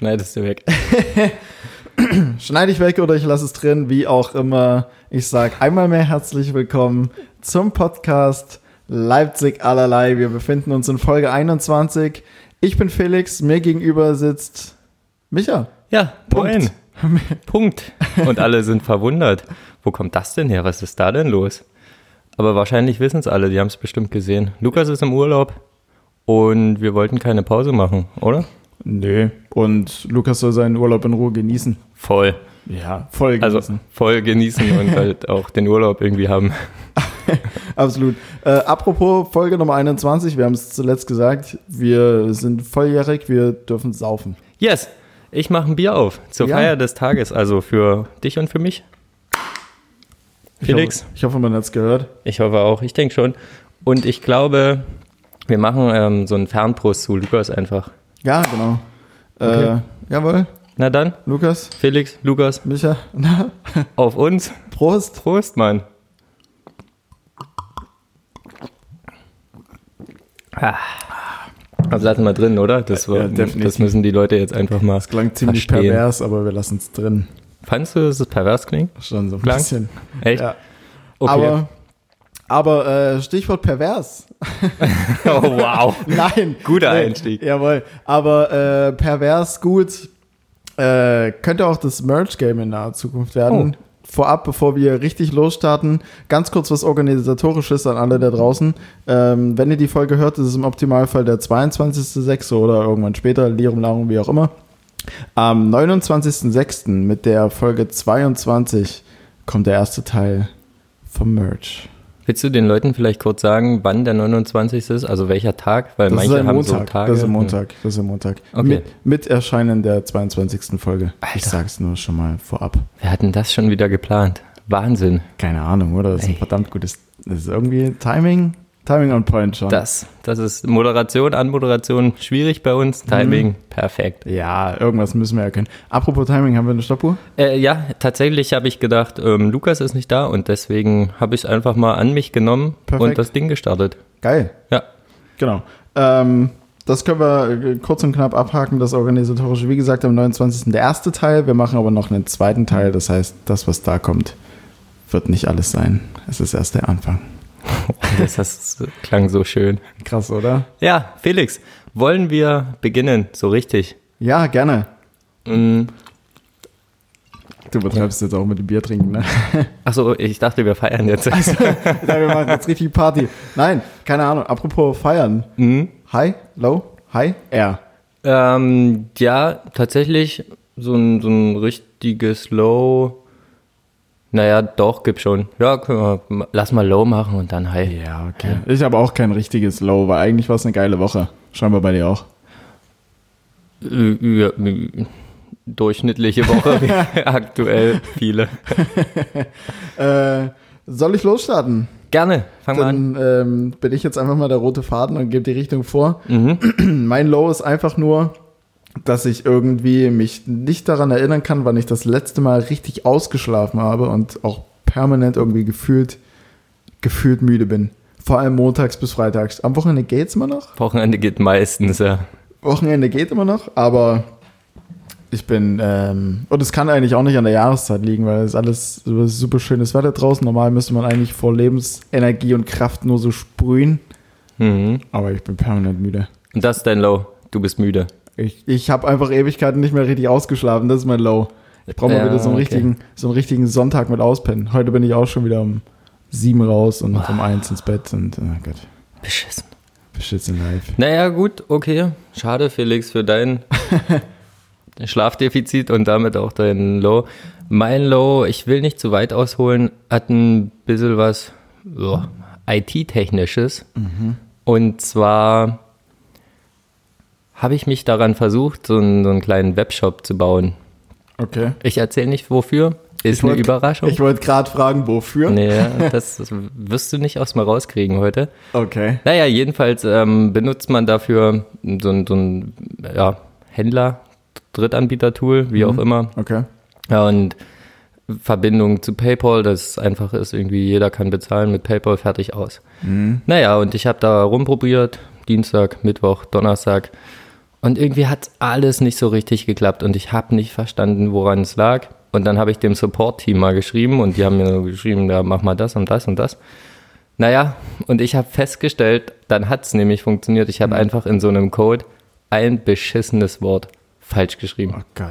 Schneidest du weg. Schneide ich weg oder ich lasse es drin, wie auch immer. Ich sage einmal mehr herzlich willkommen zum Podcast Leipzig allerlei. Wir befinden uns in Folge 21. Ich bin Felix, mir gegenüber sitzt Micha. Ja, Punkt. Punkt. Punkt. Und alle sind verwundert. Wo kommt das denn her? Was ist da denn los? Aber wahrscheinlich wissen es alle, die haben es bestimmt gesehen. Lukas ist im Urlaub und wir wollten keine Pause machen, oder? Nö. Und Lukas soll seinen Urlaub in Ruhe genießen. Voll. Ja, voll Also genießen. voll genießen und halt auch den Urlaub irgendwie haben. Absolut. Äh, apropos Folge Nummer 21, wir haben es zuletzt gesagt, wir sind volljährig, wir dürfen saufen. Yes, ich mache ein Bier auf zur Ja. Feier des Tages, also für dich und für mich. Ich Felix? Hoffe, ich hoffe, man hat es gehört. Ich hoffe auch, ich denke schon. Und ich glaube, wir machen ähm, so einen Fernprost zu Lukas einfach. Ja, genau. Okay. Äh, jawohl, Na dann, Lukas, Felix, Lukas, Micha, na, auf uns. Prost. Prost, Mann. Ah. Lassen wir drin, oder? Das, war, Ja, das müssen die Leute jetzt einfach mal Das klang ziemlich verstehen. pervers, aber wir lassen es drin. Fandst du, dass es pervers klingt? Schon so ein Klang? bisschen. Echt? Ja. Okay. Aber, aber äh, Stichwort pervers. oh, wow. Nein. Guter nee, Einstieg. Jawohl. Aber äh, pervers gut. Äh, könnte auch das Merge-Game in naher Zukunft werden. Oh. Vorab, bevor wir richtig losstarten, ganz kurz was Organisatorisches an alle da draußen. Ähm, wenn ihr die Folge hört, ist es im Optimalfall der 22.06. oder irgendwann später, Lirum Larum, wie auch immer. Am 29.06. mit der Folge 22 kommt der erste Teil vom Merge. Willst du den Leuten vielleicht kurz sagen, wann der 29. ist? Also welcher Tag? Weil Das manche haben Montag. so Tage. Das ist ein Montag. Das ist ein Montag. Okay. Mit, mit Erscheinen der 22. Folge. Ich Alter. sag's nur schon mal vorab. Wir hatten das schon wieder geplant. Wahnsinn. Keine Ahnung, oder? Das ist ein Ey. verdammt gutes. Das ist irgendwie Timing. Timing on point schon. Das, das ist Moderation, Anmoderation schwierig bei uns. Timing perfekt. ja, irgendwas müssen wir erkennen. Apropos Timing, haben wir eine Stoppuhr? Äh, ja, tatsächlich habe ich gedacht, ähm, Lukas ist nicht da und deswegen habe ich es einfach mal an mich genommen Perfekt. und das Ding gestartet. Geil. Ja. Genau. Ähm, das können wir äh, kurz und knapp abhaken, das organisatorische. Wie gesagt, am 29. der erste Teil. Wir machen aber noch einen zweiten Teil. Das heißt, das, was da kommt, wird nicht alles sein. Es ist erst der Anfang. Das, das klang so schön. Krass, oder? Ja, Felix, wollen wir beginnen, so richtig? Ja, gerne. Mm, Du betreibst jetzt auch mit dem Bier trinken, ne? Achso, ich dachte, wir feiern jetzt. ja, wir machen jetzt richtig Party. Nein, keine Ahnung. Apropos feiern. Mhm. High, low, high, air. Ähm, ja, tatsächlich so ein, so ein richtiges Low. Naja, doch, gibt schon. Ja, wir, lass mal Low machen und dann High. Ja, okay. Ich habe auch kein richtiges Low, weil eigentlich war es eine geile Woche. Scheinbar bei dir auch. Äh, ja, durchschnittliche Woche, aktuell viele. Äh, soll ich losstarten? Gerne, fang mal an. Dann ähm, bin ich jetzt einfach mal der rote Faden und gebe die Richtung vor. Mhm. Mein Low ist einfach nur, dass ich irgendwie mich nicht daran erinnern kann, wann ich das letzte Mal richtig ausgeschlafen habe und auch permanent irgendwie gefühlt, gefühlt müde bin. Vor allem montags bis freitags. Am Wochenende geht's immer noch. Wochenende geht meistens, ja. Wochenende geht immer noch, aber ich bin, ähm, und es kann eigentlich auch nicht an der Jahreszeit liegen, weil es ist alles super schönes Wetter draußen. Normal müsste man eigentlich vor Lebensenergie und Kraft nur so sprühen, Mhm. aber ich bin permanent müde. Und das ist dein Low. Du bist müde. Ich, ich habe einfach Ewigkeiten nicht mehr richtig ausgeschlafen, das ist mein Low. Ich brauche mal Ja, wieder so einen, okay. richtigen, so einen richtigen Sonntag mit Auspennen. Heute bin ich auch schon wieder um sieben raus und um eins ins Bett und, oh Gott, Beschissen. beschissen live. Naja, gut, okay. Schade, Felix, für dein Schlafdefizit und damit auch dein Low. Mein Low, ich will nicht zu weit ausholen, hat ein bisschen was ja, IT-Technisches. Und zwar habe ich mich daran versucht, so einen, so einen kleinen Webshop zu bauen. Okay. Ich erzähle nicht wofür. Ist Ich eine wollt- Überraschung. Ich wollte gerade fragen, wofür. Nee, das, das wirst du nicht aus mir rauskriegen heute. Okay. Naja, jedenfalls ähm, benutzt man dafür so ein, so ein ja, Händler, Drittanbieter-Tool, wie auch immer. Okay. Ja, und Verbindung zu PayPal, das einfach ist, irgendwie jeder kann bezahlen mit PayPal, fertig aus. Mhm. Naja, und ich habe da rumprobiert, Dienstag, Mittwoch, Donnerstag Und irgendwie hat alles nicht so richtig geklappt und ich habe nicht verstanden, woran es lag. Und dann habe ich dem Support-Team mal geschrieben und die haben mir geschrieben, ja, mach mal das und das und das. Naja, und ich habe festgestellt, dann hat es nämlich funktioniert. Ich habe einfach in so einem Code ein beschissenes Wort falsch geschrieben. Oh Gott.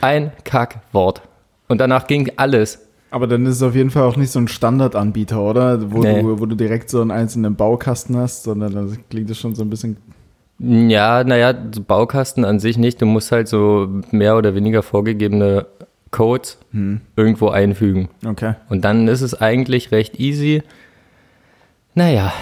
Ein Kackwort. Und danach ging alles. Aber dann ist es auf jeden Fall auch nicht so ein Standardanbieter, oder? Wo, Nee. du, wo du direkt so einen einzelnen Baukasten hast, sondern da klingt es schon so ein bisschen. Ja, naja, Baukasten an sich nicht. Du musst halt so mehr oder weniger vorgegebene Codes irgendwo einfügen. Okay. Und dann ist es eigentlich recht easy. Naja,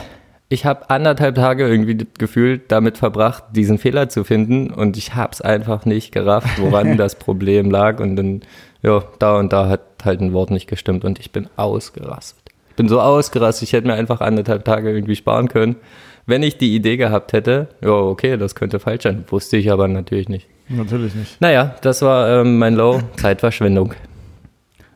ich habe anderthalb Tage irgendwie gefühlt damit verbracht, diesen Fehler zu finden und ich habe es einfach nicht gerafft, woran das Problem lag. Und dann, ja, da und da hat halt ein Wort nicht gestimmt und ich bin ausgerastet. Ich bin so ausgerastet, ich hätte mir einfach anderthalb Tage irgendwie sparen können. Wenn ich die Idee gehabt hätte, ja, okay, das könnte falsch sein. Wusste ich aber natürlich nicht. Natürlich nicht. Naja, das war ähm, mein Low, Zeitverschwendung.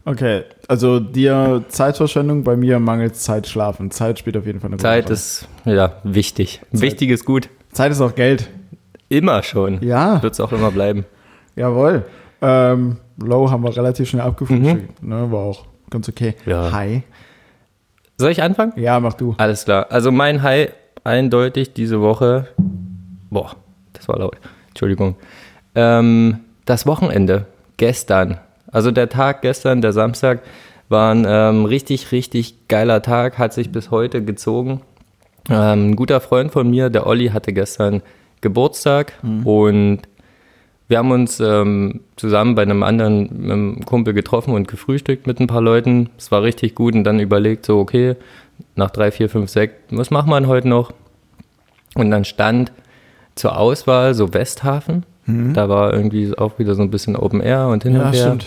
Okay, also dir Zeitverschwendung, bei mir mangelt Zeit schlafen. Zeit spielt auf jeden Fall eine Zeit Rolle. ist, ja, wichtig. Wichtiges Gut. Zeit ist auch Geld. Immer schon. Ja, Wird es auch immer bleiben. jawohl. Ähm, Low haben wir relativ schnell abgefrühstückt. Ne, war auch ganz okay. Ja. Hi. Soll ich anfangen? Ja, mach du. Alles klar. Also mein High eindeutig diese Woche. Boah, das war laut. Entschuldigung. Ähm, das Wochenende. Gestern. Also der Tag gestern, der Samstag, war ein ähm, richtig, richtig geiler Tag. Hat sich bis heute gezogen. Ähm, ein guter Freund von mir, der Olli, hatte gestern Geburtstag und wir haben uns ähm, zusammen bei einem anderen ähm, Kumpel getroffen und gefrühstückt mit ein paar Leuten. Es war richtig gut und dann überlegt, so, okay, nach drei, vier, fünf, sechs, was machen wir denn heute noch? Und dann stand zur Auswahl so Westhafen. Da war irgendwie auch wieder so ein bisschen Open Air und hin Ja, und her. stimmt.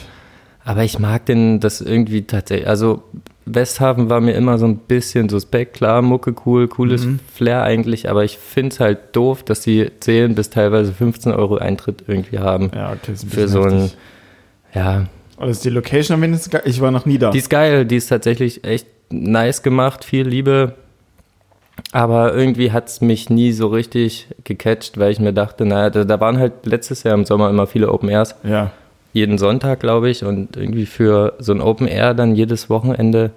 Aber ich mag den das irgendwie tatsächlich. Also Westhafen war mir immer so ein bisschen suspekt. Klar, Mucke cool, cooles Mhm. Flair eigentlich, aber ich finde es halt doof, dass die 10 bis teilweise 15 Euro Eintritt irgendwie haben. Ja, okay, ist ein Für bisschen so ein, heftig. ja, Aber ist die Location am wenigsten geil? Ich war noch nie da. die ist geil, die ist tatsächlich echt nice gemacht, viel Liebe. Aber irgendwie hat es mich nie so richtig gecatcht, weil ich mir dachte, naja, da, da waren halt letztes Jahr im Sommer immer viele Open Airs. ja. jeden Sonntag, glaube ich, und irgendwie für so ein Open Air dann jedes Wochenende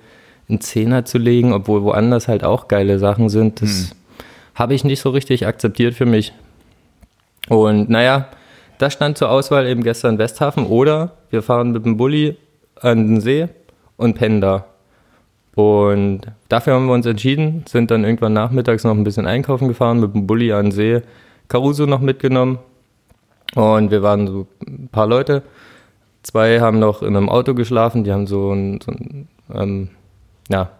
einen Zehner zu legen, obwohl woanders halt auch geile Sachen sind, das habe ich nicht so richtig akzeptiert für mich. Und naja, das stand zur Auswahl eben gestern Westhafen oder wir fahren mit dem Bulli an den See und pennen da. Und dafür haben wir uns entschieden, sind dann irgendwann nachmittags noch ein bisschen einkaufen gefahren, mit dem Bulli an den See, Caruso noch mitgenommen und wir waren so ein paar Leute. Zwei haben noch in einem Auto geschlafen, die haben so ein, so ein ähm, ja,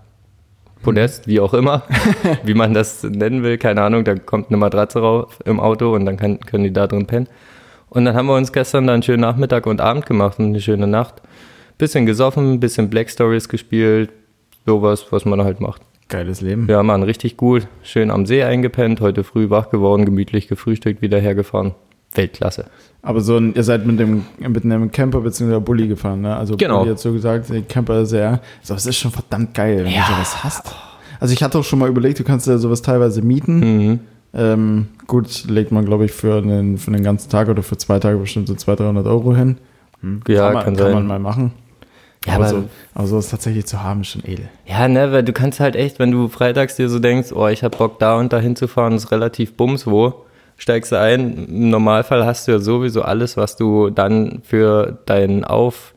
Podest, wie auch immer, wie man das nennen will, keine Ahnung, da kommt eine Matratze rauf im Auto und dann kann, können die da drin pennen. Und dann haben wir uns gestern dann einen schönen Nachmittag und Abend gemacht und eine schöne Nacht. Bisschen gesoffen, bisschen Black Stories gespielt, sowas, was man halt macht. Geiles Leben. Ja, Mann, richtig gut. Schön am See eingepennt, heute früh wach geworden, gemütlich gefrühstückt, wieder hergefahren. Weltklasse. Aber so ein, ihr seid mit dem mit einem Camper bzw. Bulli gefahren, ne? Also Genau. Bulli hat so gesagt, Camper ist sehr. So, es ist schon verdammt geil, wenn Ja. du sowas hast. Also ich hatte auch schon mal überlegt, du kannst ja sowas teilweise mieten. Mhm. Ähm, gut, legt man, glaube ich, für einen, für einen ganzen Tag oder für zwei Tage bestimmt so 200, 300 Euro hin. Hm, Ja, kann, man, kann kann man mal machen. Ja, aber, aber, so, aber sowas tatsächlich zu haben, ist schon edel. ja, ne, weil du kannst halt echt, wenn du freitags dir so denkst, oh, ich hab Bock da und da hinzufahren, ist relativ bums wo, steigst du ein. Im Normalfall hast du ja sowieso alles, was du dann für deinen Auf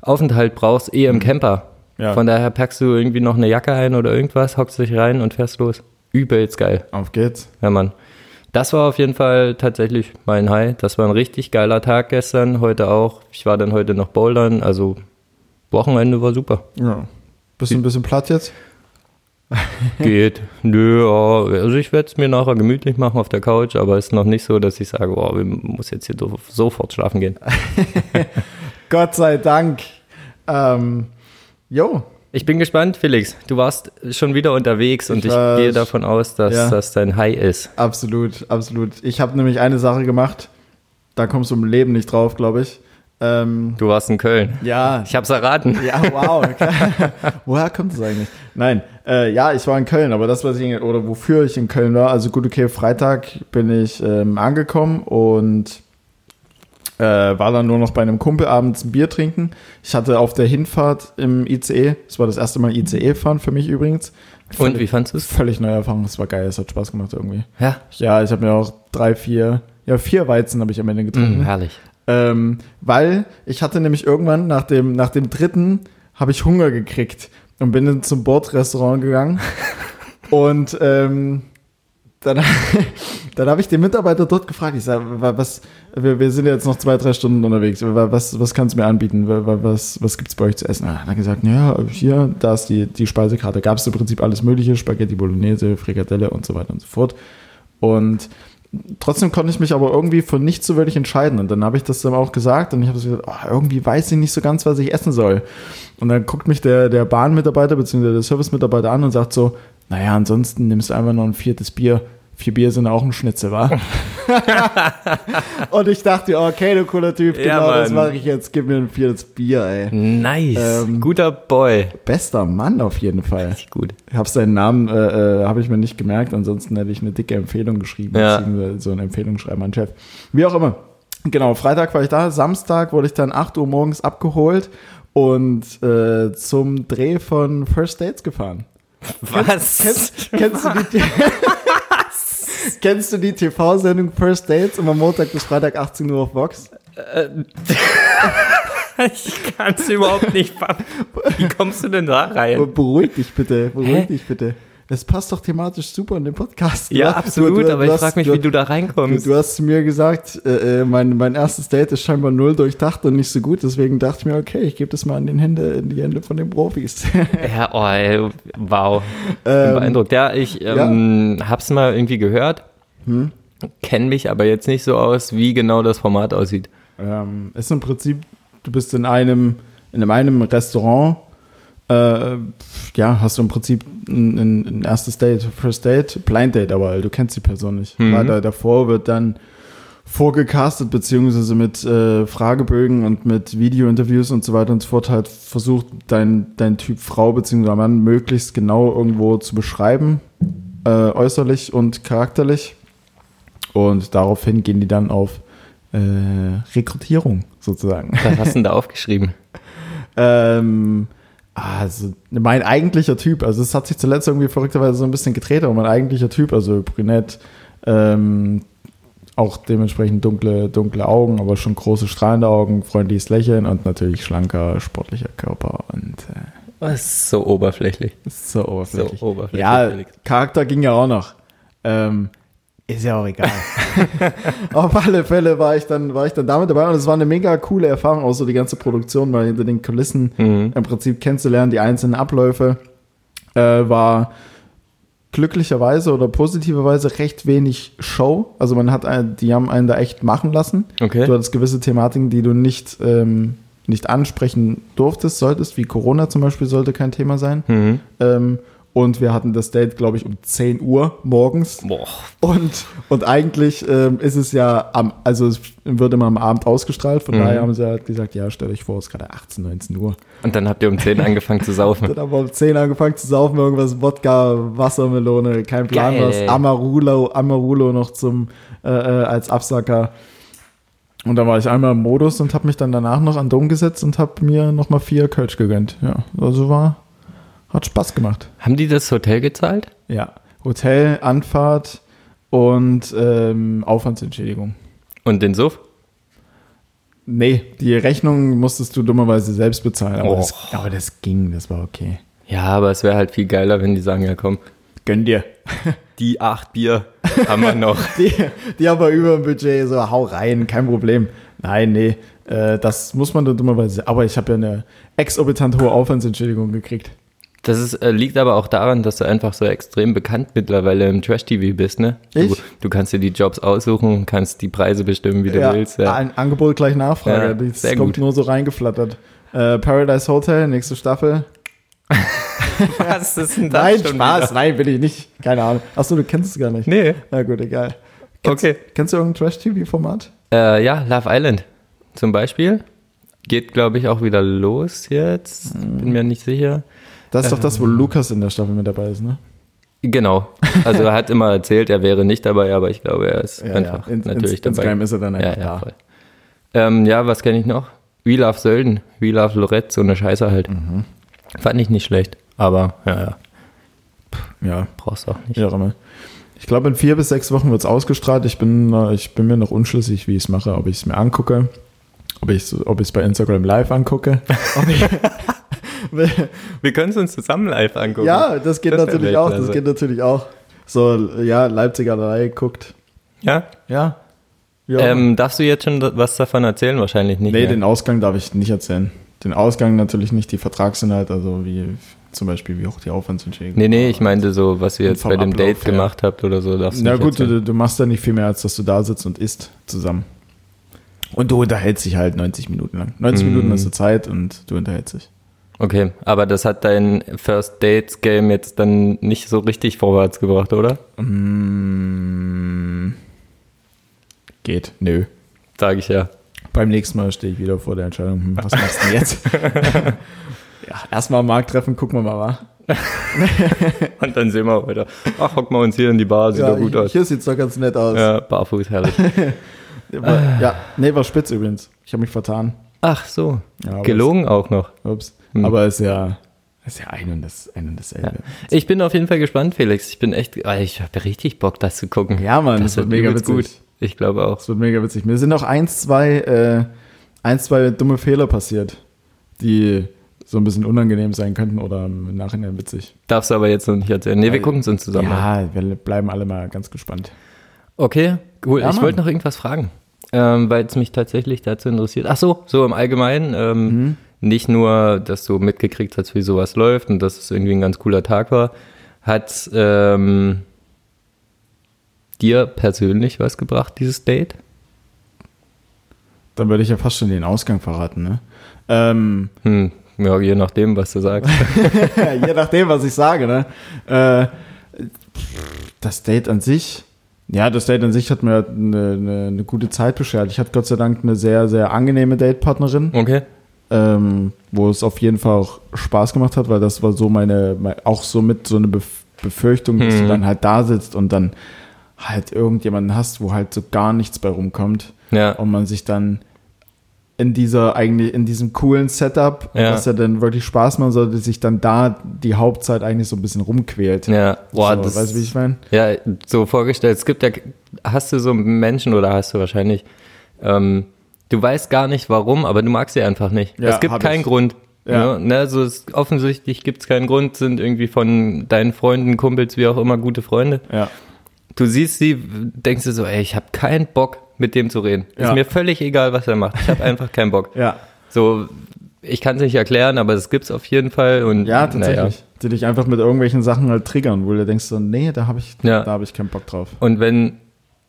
Aufenthalt brauchst, eh im Camper. Ja. Von daher packst du irgendwie noch eine Jacke ein oder irgendwas, hockst dich rein und fährst los. Übelst geil. Auf geht's. Ja, Mann. Das war auf jeden Fall tatsächlich mein High. Das war ein richtig geiler Tag gestern, heute auch. Ich war dann heute noch bouldern, also Wochenende war super. Ja. Bist du ein bisschen platt jetzt? Geht. Nö, ja, also ich werde es mir nachher gemütlich machen auf der Couch, aber es ist noch nicht so, dass ich sage, oh, wir muss jetzt hier sofort schlafen gehen. Gott sei Dank. Ähm, jo, Ich bin gespannt, Felix. Du warst schon wieder unterwegs und Ich ich, gehe davon aus, dass ja. das dein High ist. absolut, absolut. Ich habe nämlich eine Sache gemacht, da kommst du im Leben nicht drauf, glaube ich. Ähm, Du warst in Köln. ja, Ich hab's erraten. Ja, wow. Woher kommt das eigentlich? Nein, Äh, ja, ich war in Köln, aber das, was ich, oder wofür ich in Köln war, also gut, okay, Freitag bin ich ähm, angekommen und äh, war dann nur noch bei einem Kumpel abends ein Bier trinken. Ich hatte auf der Hinfahrt im ICE, das war das erste Mal ICE fahren für mich übrigens. Und wie fandest du es? Völlig neue Erfahrung, es war geil, es hat Spaß gemacht irgendwie. Ja. Ja, ich habe mir auch drei, vier, ja, vier Weizen habe ich am Ende getrunken. Mm, herrlich. Ähm, weil ich hatte nämlich irgendwann nach dem, nach dem dritten habe ich Hunger gekriegt und bin dann zum Bordrestaurant gegangen. und ähm, dann, dann habe ich den Mitarbeiter dort gefragt, ich sage, was, wir, wir sind jetzt noch zwei, drei Stunden unterwegs, was, was kannst du mir anbieten, was, was gibt es bei euch zu essen? Er hat gesagt, ja, hier, da ist die, die Speisekarte, gab es im Prinzip alles mögliche, Spaghetti Bolognese, Frikadelle und so weiter und so fort. Und trotzdem konnte ich mich aber irgendwie für nichts so wirklich entscheiden. Und dann habe ich das dann auch gesagt und ich habe gesagt, oh, irgendwie weiß ich nicht so ganz, was ich essen soll. Und dann guckt mich der, der Bahnmitarbeiter bzw. der Servicemitarbeiter an und sagt so, naja, ansonsten nimmst du einfach noch ein viertes Bier. Vier Bier sind auch ein Schnitzel, wa? und ich dachte, okay, du cooler Typ, Ja, genau das Mann. mache ich jetzt. Gib mir ein viertes Bier, ey. Nice. Ähm, Guter Boy. Bester Mann auf jeden Fall. Richtig gut. Ich habe seinen Namen, äh, äh, habe ich mir nicht gemerkt, ansonsten hätte ich eine dicke Empfehlung geschrieben, Ja. so eine Empfehlung schreiben an den Chef. Wie auch immer. Genau, Freitag war ich da, Samstag wurde ich dann 8 Uhr morgens abgeholt und äh, zum Dreh von First Dates gefahren. Was? Kennst, kennst du die, kennst du die TV-Sendung First Dates immer Montag bis Freitag 18 Uhr auf Vox? ich kann es überhaupt nicht. Wie kommst du denn da rein? Beruhig dich bitte, beruhig Hä? dich bitte. Es passt doch thematisch super in den Podcast. Ja, Du- absolut, du- du aber ich hast- frage mich, du- wie du da Du, reinkommst. du hast mir gesagt, äh, äh, mein, mein erstes Date ist scheinbar null durchdacht und nicht so gut, deswegen dachte ich mir, okay, ich gebe das mal in, den Hände, in die Hände von den Profis. Ja, oh, ey, wow. Ähm, Beeindruckt. Ja, ich ähm, hab's mal irgendwie gehört, Hm? kenne mich aber jetzt nicht so aus, wie genau das Format aussieht. ähm, ist im Prinzip, du bist in einem, in einem Restaurant, äh, ja, hast du im Prinzip ein, ein, ein erstes Date, First Date, Blind Date, aber du kennst die Person nicht. Mhm. Weiter davor wird dann vorgecastet, beziehungsweise mit äh, Fragebögen und mit Videointerviews und so weiter und so fort halt versucht, dein, dein Typ Frau beziehungsweise Mann möglichst genau irgendwo zu beschreiben, äh, äußerlich und charakterlich. Und daraufhin gehen die dann auf äh, Rekrutierung sozusagen. Was hast du denn da aufgeschrieben? Ähm, also mein eigentlicher Typ, also es hat sich zuletzt irgendwie verrückterweise so ein bisschen gedreht, aber mein eigentlicher Typ, also brünett, ähm, auch dementsprechend dunkle, dunkle Augen, aber schon große strahlende Augen, freundliches Lächeln und natürlich schlanker, sportlicher Körper und äh, Das ist so oberflächlich. so oberflächlich. So oberflächlich, Ja. Charakter ging ja auch noch. Ähm, ist ja auch egal. Auf alle Fälle war ich dann, war ich dann damit dabei und es war eine mega coole Erfahrung, auch so die ganze Produktion mal hinter den Kulissen Mhm. im Prinzip kennenzulernen, die einzelnen Abläufe, äh, war glücklicherweise oder positiverweise recht wenig Show. Also man hat, ein, die haben einen da echt machen lassen. Okay. Du hattest gewisse Thematiken, die du nicht, ähm, nicht ansprechen durftest, solltest, wie Corona zum Beispiel sollte kein Thema sein. Mhm. Ähm, und wir hatten das Date, glaube ich, um 10 Uhr morgens. Boah. Und, und eigentlich ähm, ist es ja am, also es wird immer am Abend ausgestrahlt, von Mhm. daher haben sie halt gesagt, ja, stellt euch vor, es ist gerade 18, 19 Uhr. Und dann habt ihr um 10 angefangen zu saufen. Dann haben wir um 10 angefangen zu saufen, irgendwas Wodka, Wassermelone, kein Plan Geil, was. Amarulo, Amarulo noch zum, äh, äh, als Absacker. Und dann war ich einmal im Modus und habe mich dann danach noch an Dom gesetzt und habe mir nochmal vier Kölsch gegönnt. Ja, also war, hat Spaß gemacht. Haben die das Hotel gezahlt? Ja, Hotel, Anfahrt und ähm, Aufwandsentschädigung. Und den Suff? Nee, die Rechnung musstest du dummerweise selbst bezahlen, aber, Och. das, aber das ging, das war okay. Ja, aber es wäre halt viel geiler, wenn die sagen, ja komm, Gönn dir. die acht Bier haben wir noch. Die, die aber über dem Budget, so hau rein, kein Problem. Nein, nee, äh, das muss man dann dummerweise. Aber ich habe ja eine exorbitant hohe Aufwandsentschädigung gekriegt. Das ist, äh, liegt aber auch daran, dass du einfach so extrem bekannt mittlerweile im Trash-TV bist, ne? Du, Ich? du kannst dir die Jobs aussuchen und kannst die Preise bestimmen, wie du willst. Ja. Ein Angebot gleich Nachfrage. Ja, das kommt gut. nur so reingeflattert. Äh, Paradise Hotel, nächste Staffel. Was ist denn nein, schon Spaß, wieder? nein, will ich nicht. Keine Ahnung. Achso, du kennst es gar nicht. Nee. Na gut, egal. Kennst, Okay. Kennst du irgendein Trash-TV-Format? Äh, ja, Love Island zum Beispiel. Geht, glaube ich, auch wieder los jetzt. Bin mir nicht sicher. Das ist doch das, wo Lukas in der Staffel mit dabei ist, ne? Genau. Also er hat immer erzählt, er wäre nicht dabei, aber ich glaube, er ist Ja, einfach ja. In, natürlich ins, dabei. Insgeheim ist er dann ja, einfach ja, da. voll. Ähm, ja, was kenne ich noch? We Love Sölden, We Love Lorette, so eine Scheiße halt. Mhm. Fand ich nicht schlecht, aber ja, ja, Ja, brauchst auch nicht. immer. Ich glaube, in vier bis sechs Wochen wird es ausgestrahlt. Ich bin, äh, ich bin mir noch unschlüssig, wie ich es mache, ob ich es mir angucke, ob ich es ob ich's bei Instagram live angucke. Ob ich, Wir können es uns zusammen live angucken. ja, das geht Das natürlich auch. Das geht natürlich auch. So, ja, Leipziger 3 guckt. Ja? Ja. ja. Ähm, darfst du jetzt schon da- was davon erzählen? Wahrscheinlich nicht. nee, mehr. den Ausgang darf ich nicht erzählen. Den Ausgang natürlich nicht, die Vertragsinhalt, also wie zum Beispiel, wie hoch die Aufwandsentschädigung nee, nee, ich meinte so, was ihr jetzt bei dem Ablauf Date her. gemacht habt oder so. Darfst Na nicht gut, du, du machst ja nicht viel mehr, als dass du da sitzt und isst zusammen. Und du unterhältst dich halt 90 Minuten lang. 90 Mhm. Minuten hast du Zeit und du unterhältst dich. Okay, aber das hat dein First Dates Game jetzt dann nicht so richtig vorwärts gebracht, oder? Mm, geht. Nö. Sag ich ja. Beim nächsten Mal stehe ich wieder vor der Entscheidung, hm, was machst du denn jetzt? ja, erstmal am Markt treffen, gucken wir mal, wa? Und dann sehen wir weiter. Ach, hocken wir uns hier in die Bar, sieht Ja, doch gut aus. hier sieht's doch ganz nett aus. Ja, barfuß, herrlich. War, ja, nee, war spitz übrigens. Ich habe mich vertan. Ach so, Ja, gelogen auch noch. Es, ups. Hm. Aber ist ja, ist ja ein und, das, ein und dasselbe. Ich bin auf jeden Fall gespannt, Felix. Ich bin echt, ich habe richtig Bock, das zu gucken. Ja, Mann, das das wird mega übelst witzig. Ich glaube auch. Das wird mega witzig. Mir sind noch eins, zwei, äh, eins, zwei dumme Fehler passiert, die so ein bisschen unangenehm sein könnten oder im Nachhinein witzig. Darfst du aber jetzt noch nicht erzählen. Nee, wir gucken es uns zusammen. Ja, wir bleiben alle mal ganz gespannt. Okay, cool. Ja, ich wollte noch irgendwas fragen, ähm, weil es mich tatsächlich dazu interessiert. Ach so, so im Allgemeinen. Ähm, Mhm. Nicht nur, dass du mitgekriegt hast, wie sowas läuft und dass es irgendwie ein ganz cooler Tag war. Hat ähm, dir persönlich was gebracht, dieses Date? Dann würde ich ja fast schon den Ausgang verraten, ne? Ähm, Hm, ja, je nachdem, was du sagst. je nachdem, was ich sage, ne? Äh, das Date an sich, ja, das Date an sich hat mir eine, eine, eine gute Zeit beschert. Ich hatte Gott sei Dank eine sehr, sehr angenehme Datepartnerin. Okay. Ähm, wo es auf jeden Fall auch Spaß gemacht hat, weil das war so meine, mein- auch so mit so eine Bef Befürchtung, dass du Mhm. dann halt da sitzt und dann halt irgendjemanden hast, wo halt so gar nichts bei rumkommt Ja. und man sich dann in dieser eigentlich in diesem coolen Setup, Ja. was ja dann wirklich Spaß machen sollte, sich dann da die Hauptzeit eigentlich so ein bisschen rumquält. Ja, boah, so, das weißt du, wie ich meine? Ja, so vorgestellt. Es gibt ja, hast du so Menschen oder hast du wahrscheinlich, ähm, du weißt gar nicht warum, aber du magst sie einfach nicht. Ja, es gibt hab keinen ich. Grund. Ja. Ja. Ne, also es, offensichtlich gibt es keinen Grund, sind irgendwie von deinen Freunden, Kumpels, wie auch immer, gute Freunde. Ja. Du siehst sie, denkst du so, ey, ich habe keinen Bock, mit dem zu reden. Ja. Ist mir völlig egal, was er macht. Ich habe einfach keinen Bock. Ja. So, ich kann es nicht erklären, aber es gibt's auf jeden Fall. Und, Ja, tatsächlich. naja. Die dich einfach mit irgendwelchen Sachen halt triggern, wo du denkst so, nee, da habe ich, Ja. da habe ich keinen Bock drauf. Und wenn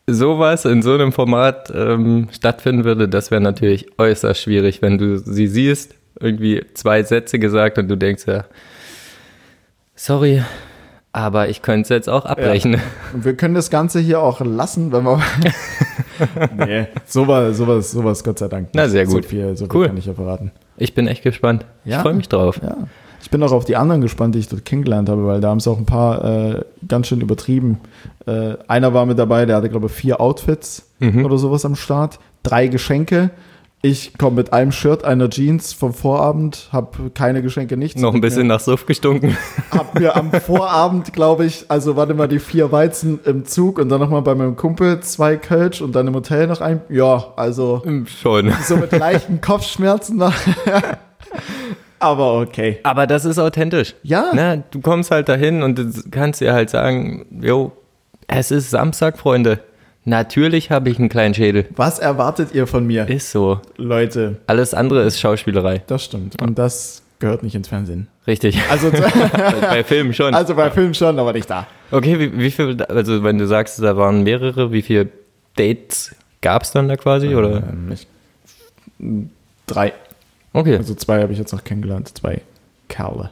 sowas in so einem Format ähm, stattfinden würde, das wäre natürlich äußerst schwierig, wenn du sie siehst, irgendwie zwei Sätze gesagt und du denkst ja, sorry, aber ich könnte es jetzt auch abbrechen. Und wir können das Ganze hier auch lassen, wenn wir. nee, sowas, sowas, sowas, Gott sei Dank. Na, sehr gut. So viel, so viel Cool. kann ich ja verraten. Ich bin echt gespannt. Ja. Ich freue mich drauf. Ja. Ich bin auch auf die anderen gespannt, die ich dort kennengelernt habe, weil da haben sie auch ein paar äh, ganz schön übertrieben. Äh, einer war mit dabei, der hatte, glaube ich, vier Outfits Mhm. oder sowas am Start, drei Geschenke. Ich komme mit einem Shirt, einer Jeans vom Vorabend, habe keine Geschenke, nichts. Noch ein Mit mir- bisschen nach Suff gestunken. hab mir am Vorabend, glaube ich, also warte mal, die vier Weizen im Zug und dann nochmal bei meinem Kumpel zwei Kölsch und dann im Hotel noch ein. Ja, also Schon. so mit leichten Kopfschmerzen noch. Aber okay. Aber das ist authentisch. Ja. Ne, du kommst halt dahin und du kannst dir halt sagen, jo, es ist Samstag, Freunde. Natürlich habe ich einen kleinen Schädel. Was erwartet ihr von mir? Ist so. Leute, Alles andere ist Schauspielerei. das stimmt. Und das gehört nicht ins Fernsehen. Richtig. Also, Bei Filmen schon. also bei Filmen schon, aber nicht da. Okay, wie, wie viel, also wenn du sagst, da waren mehrere, wie viele Dates gab es dann da quasi? Oder? Ähm, ich, drei. Okay. Also zwei habe ich jetzt noch kennengelernt. Zwei Kerle.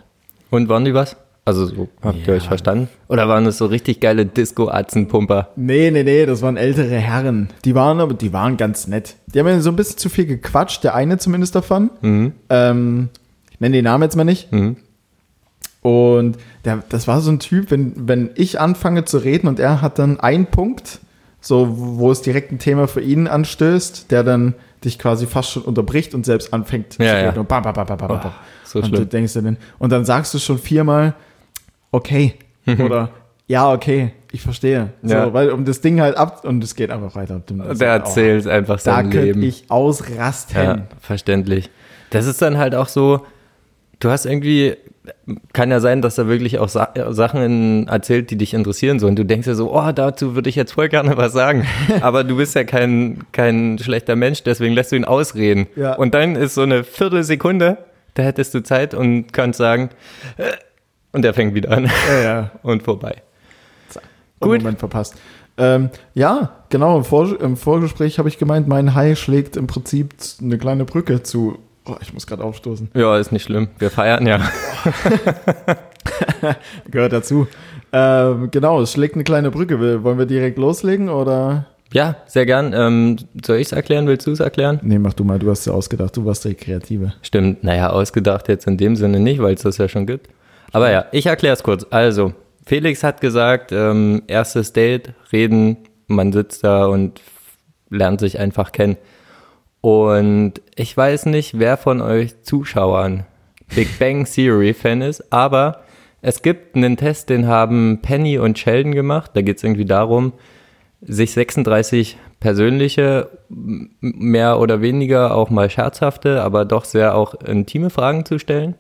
Und waren die was? Also so, habt ihr Ja. euch verstanden? Oder waren das so richtig geile Disco-Atzenpumper? Nee, nee, nee, das waren ältere Herren. Die waren aber, die waren ganz nett. Die haben ja so ein bisschen zu viel gequatscht, der eine zumindest davon. Mhm. Ähm, ich nenne den Namen jetzt mal nicht. Mhm. Und der, das war so ein Typ, wenn, wenn ich anfange zu reden und er hat dann einen Punkt, so wo es direkt ein Thema für ihn anstößt, der dann dich quasi fast schon unterbricht und selbst anfängt Ja, zu ja. reden. Und, bam, bam, bam, bam, bam, Oh, bam. so und du schlimm. denkst dir dann, und dann sagst du schon viermal, okay, oder ja, okay, ich verstehe. Ja. So, weil um das Ding halt ab und es geht einfach weiter. Das Der ist auch- erzählt einfach Da sein könnte Leben. ich ausrasten. Ja, verständlich. Das ist dann halt auch so, du hast irgendwie, kann ja sein, dass er wirklich auch Sa Sachen in, erzählt, die dich interessieren so und du denkst ja so, oh, dazu würde ich jetzt voll gerne was sagen. Aber du bist ja kein, kein schlechter Mensch, deswegen lässt du ihn ausreden. Ja. Und dann ist so eine Viertelsekunde, da hättest du Zeit und kannst sagen, äh, und er fängt wieder an Ja, ja. und vorbei. Gut. Gut. Moment verpasst. Ähm, ja, genau. Im, Vor im Vorgespräch habe ich gemeint, mein Hai schlägt im Prinzip eine kleine Brücke zu. Oh, ich muss gerade aufstoßen. Ja, ist nicht schlimm. Wir feiern ja. Gehört dazu. Ähm, genau, es schlägt eine kleine Brücke. Wollen wir direkt loslegen oder? Ja, sehr gern. Ähm, soll ich es erklären? Willst du es erklären? Nee, mach du mal. Du hast es ja ausgedacht. Du warst der Kreative. Stimmt, naja, ausgedacht jetzt in dem Sinne nicht, weil es das ja schon gibt. Aber ja, ich erkläre es kurz. Also, Felix hat gesagt, ähm, erstes Date, reden, man sitzt da und lernt sich einfach kennen. Und ich weiß nicht, wer von euch Zuschauern Big Bang Theory Fan ist, aber es gibt einen Test, den haben Penny und Sheldon gemacht. Da geht es irgendwie darum, sich 36 persönliche, mehr oder weniger auch mal scherzhafte, aber doch sehr auch intime Fragen zu stellen.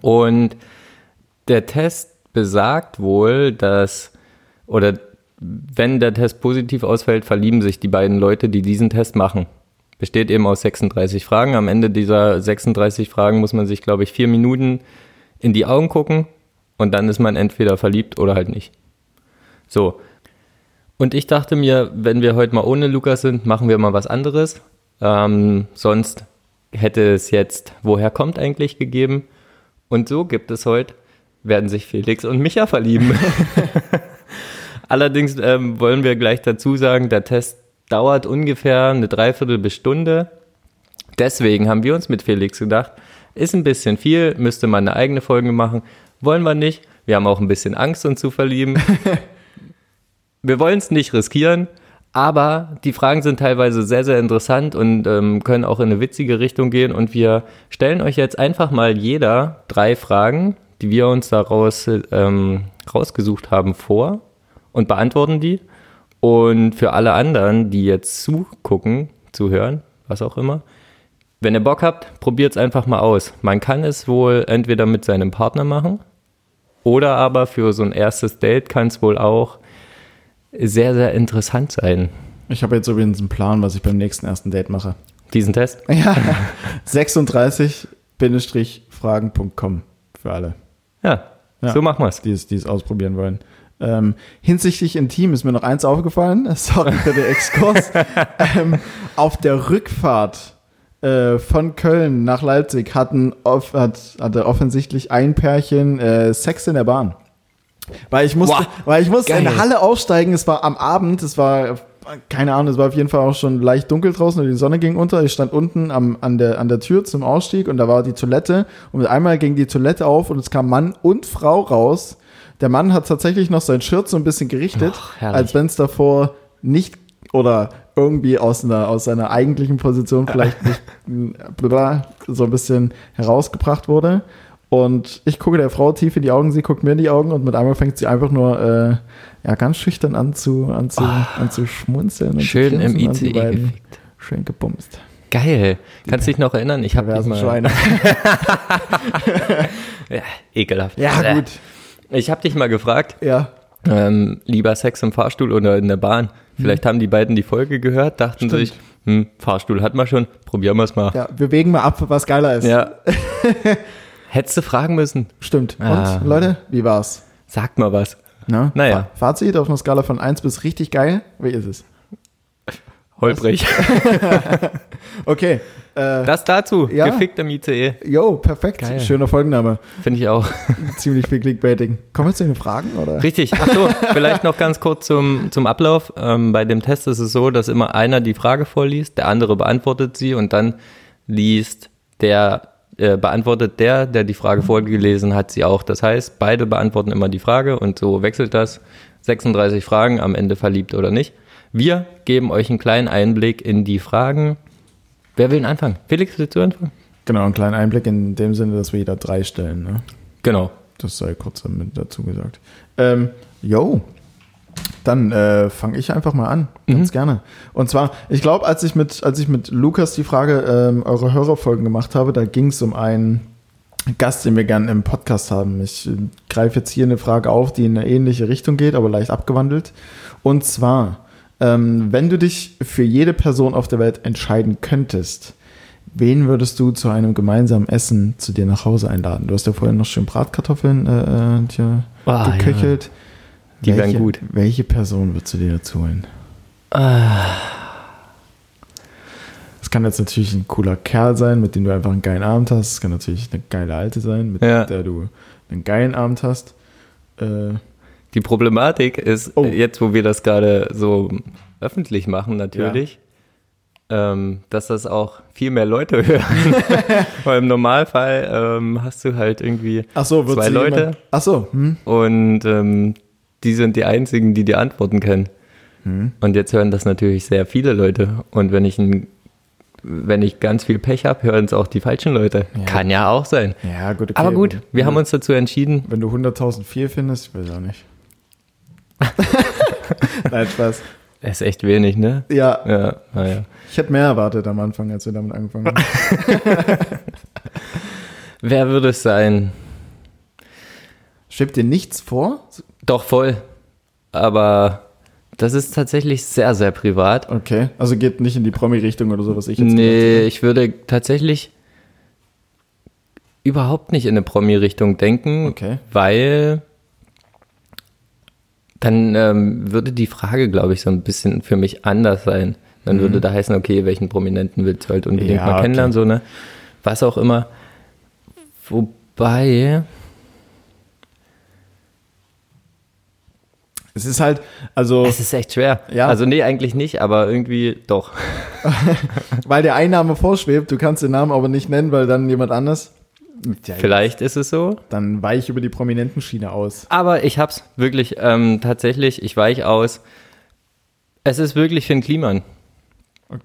Und der Test besagt wohl, dass, oder wenn der Test positiv ausfällt, verlieben sich die beiden Leute, die diesen Test machen. Besteht eben aus 36 Fragen. Am Ende dieser 36 Fragen muss man sich, glaube ich, vier Minuten in die Augen gucken und dann ist man entweder verliebt oder halt nicht. So. Und ich dachte mir, wenn wir heute mal ohne Lukas sind, machen wir mal was anderes. Ähm, sonst hätte es jetzt, woher kommt eigentlich gegeben. Und so gibt es heute, werden sich Felix und Micha verlieben. Allerdings ähm, wollen wir gleich dazu sagen, der Test dauert ungefähr eine Dreiviertel bis Stunde. Deswegen haben wir uns mit Felix gedacht, ist ein bisschen viel, müsste man eine eigene Folge machen. Wollen wir nicht. Wir haben auch ein bisschen Angst, uns zu verlieben. wir wollen es nicht riskieren, aber die Fragen sind teilweise sehr, sehr interessant und ähm, können auch in eine witzige Richtung gehen. Und wir stellen euch jetzt einfach mal jeder drei Fragen, die wir uns daraus ähm, rausgesucht haben, vor und beantworten die. Und für alle anderen, die jetzt zugucken, zuhören, was auch immer, wenn ihr Bock habt, probiert es einfach mal aus. Man kann es wohl entweder mit seinem Partner machen oder aber für so ein erstes Date kann es wohl auch sehr, sehr interessant sein, Ich habe jetzt übrigens einen Plan, was ich beim nächsten ersten Date mache. diesen Test. Ja. 36-fragen.com für alle, Ja, Ja. so machen wir es. die es, die es ausprobieren wollen. Ähm, hinsichtlich Intim ist mir noch eins aufgefallen. Sorry für den Exkurs. ähm, auf der Rückfahrt äh, von Köln nach Leipzig hatten off, hat, hatte offensichtlich ein Pärchen äh, Sex in der Bahn. Weil ich musste, Wow. weil ich musste in der Halle aussteigen. Es war am Abend. Es war keine Ahnung. Es war auf jeden Fall auch schon leicht dunkel draußen und die Sonne ging unter. Ich stand unten am, an der an der Tür zum Ausstieg und da war die Toilette und mit einmal ging die Toilette auf und es kam Mann und Frau raus. Der Mann hat tatsächlich noch sein Shirt so ein bisschen gerichtet, herrlich. als wenn es davor nicht oder irgendwie aus einer aus seiner eigentlichen Position vielleicht nicht so ein bisschen herausgebracht wurde. Und ich gucke der Frau tief in die Augen, sie guckt mir in die Augen und mit einmal fängt sie einfach nur äh, ja, ganz schüchtern an zu, an zu, an zu schmunzeln. Und. Schön zu im ICE gefickt. Schön gebumst. Geil. Kannst dich noch erinnern? Ich habe Perversen mal. Schweine. Ja, ekelhaft. Ja, Äh, gut. Ich habe dich mal gefragt, Ja. ähm, lieber Sex im Fahrstuhl oder in der Bahn. Vielleicht haben die beiden die Folge gehört, dachten Stimmt. sich, hm, Fahrstuhl hat man schon, probieren wir es mal. ja, wir wägen mal ab, was geiler ist. Ja. Hättest du fragen müssen. Stimmt. Ah. Und, Leute, wie war's? Sagt mal was. Na, Naja. Fa- Fazit auf einer Skala von 1 bis richtig geil. Wie ist es? Holprig. Okay. Äh, Das dazu. Ja. Gefickt im ICE. yo, perfekt. Geil. Schöner Folgenname. Finde ich auch. Ziemlich viel Clickbaiting. Kommen wir zu den Fragen, oder? Richtig. Ach so, vielleicht noch ganz kurz zum, zum Ablauf. Ähm, bei dem Test ist es so, dass immer einer die Frage vorliest, der andere beantwortet sie und dann liest der äh, beantwortet der, der die Frage vorgelesen hat, sie auch. Das heißt, beide beantworten immer die Frage und so wechselt das. 36 Fragen, am Ende verliebt oder nicht. Wir geben euch einen kleinen Einblick in die Fragen. Wer will denn anfangen? Felix, willst du anfangen? Genau, einen kleinen Einblick in dem Sinne, dass wir jeder drei stellen. Ne? Genau. Das sei kurz damit dazu gesagt. Ähm, yo, dann äh, fange ich einfach mal an, ganz mhm. gerne. Und zwar, ich glaube, als ich mit als ich mit Lukas die Frage ähm, eure Hörerfolgen gemacht habe, da ging es um einen Gast, den wir gerne im Podcast haben. Ich äh, greife jetzt hier eine Frage auf, die in eine ähnliche Richtung geht, aber leicht abgewandelt. Und zwar, ähm, wenn du dich für jede Person auf der Welt entscheiden könntest, wen würdest du zu einem gemeinsamen Essen zu dir nach Hause einladen? Du hast ja vorhin noch schön Bratkartoffeln äh, äh dir ah, geköchelt. Ja. Die welche, wären gut. Welche Person würdest du dir dazu holen? Ah. Es kann jetzt natürlich ein cooler Kerl sein, mit dem du einfach einen geilen Abend hast. Es kann natürlich eine geile Alte sein, mit ja. der du einen geilen Abend hast. Äh, die Problematik ist, oh. jetzt wo wir das gerade so öffentlich machen, natürlich, ja. ähm, dass das auch viel mehr Leute hören. Weil im Normalfall ähm, hast du halt irgendwie so, zwei Leute. Jemand, ach so. Hm. Und ähm, die sind die einzigen, die die Antworten kennen. Hm. Und jetzt hören das natürlich sehr viele Leute. Und wenn ich ein wenn ich ganz viel Pech habe, hören es auch die falschen Leute. Ja. Kann ja auch sein. Ja, gut, okay. Aber gut, wir haben uns dazu entschieden. Wenn du 100.000 viel findest, ich weiß auch nicht. Nein, Spaß. Das ist echt wenig, ne? Ja. Ja, naja. Ich hätte mehr erwartet am Anfang, als wir damit angefangen haben. Wer würde es sein? Schwebt dir nichts vor? Doch, voll. Aber das ist tatsächlich sehr, sehr privat. Okay, also geht nicht in die Promi-Richtung oder so, was ich jetzt Nee, ich würde tatsächlich überhaupt nicht in eine Promi-Richtung denken, okay. weil dann ähm, würde die Frage, glaube ich, so ein bisschen für mich anders sein. Dann mhm. würde da heißen, okay, welchen Prominenten willst du halt unbedingt ja, mal kennenlernen, okay. so, ne? Was auch immer. Wobei, Es ist halt, also. Es ist echt schwer. Ja. Also, nee, eigentlich nicht, aber irgendwie doch. weil der Einnahme vorschwebt, du kannst den Namen aber nicht nennen, weil dann jemand anders. Ja, Vielleicht ist es so. Dann weiche ich über die prominenten Schiene aus. Aber ich hab's wirklich, ähm, tatsächlich, ich weiche aus. Es ist wirklich Finn Kliman.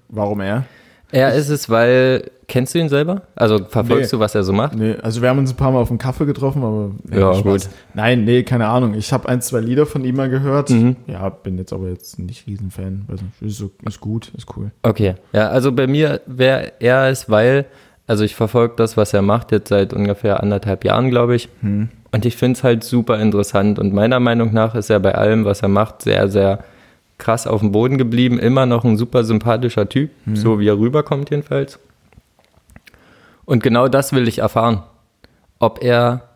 Warum er? Er ist es, weil, kennst du ihn selber? Also verfolgst nee. du, was er so macht? Nee, also wir haben uns ein paar Mal auf einen Kaffee getroffen, aber nee, ja, gut. Nein, nee, keine Ahnung. Ich habe ein, zwei Lieder von ihm mal gehört. Mhm. Ja, bin jetzt aber jetzt nicht Riesenfan. Weiß nicht, ist, so, ist gut, ist cool. Okay, ja, also bei mir wäre er es, weil, also ich verfolge das, was er macht, jetzt seit ungefähr anderthalb Jahren, glaube ich. Mhm. Und ich finde es halt super interessant. Und meiner Meinung nach ist er bei allem, was er macht, sehr, sehr krass auf dem Boden geblieben, immer noch ein super sympathischer Typ, mhm. so wie er rüberkommt jedenfalls. Und genau das will ich erfahren, ob er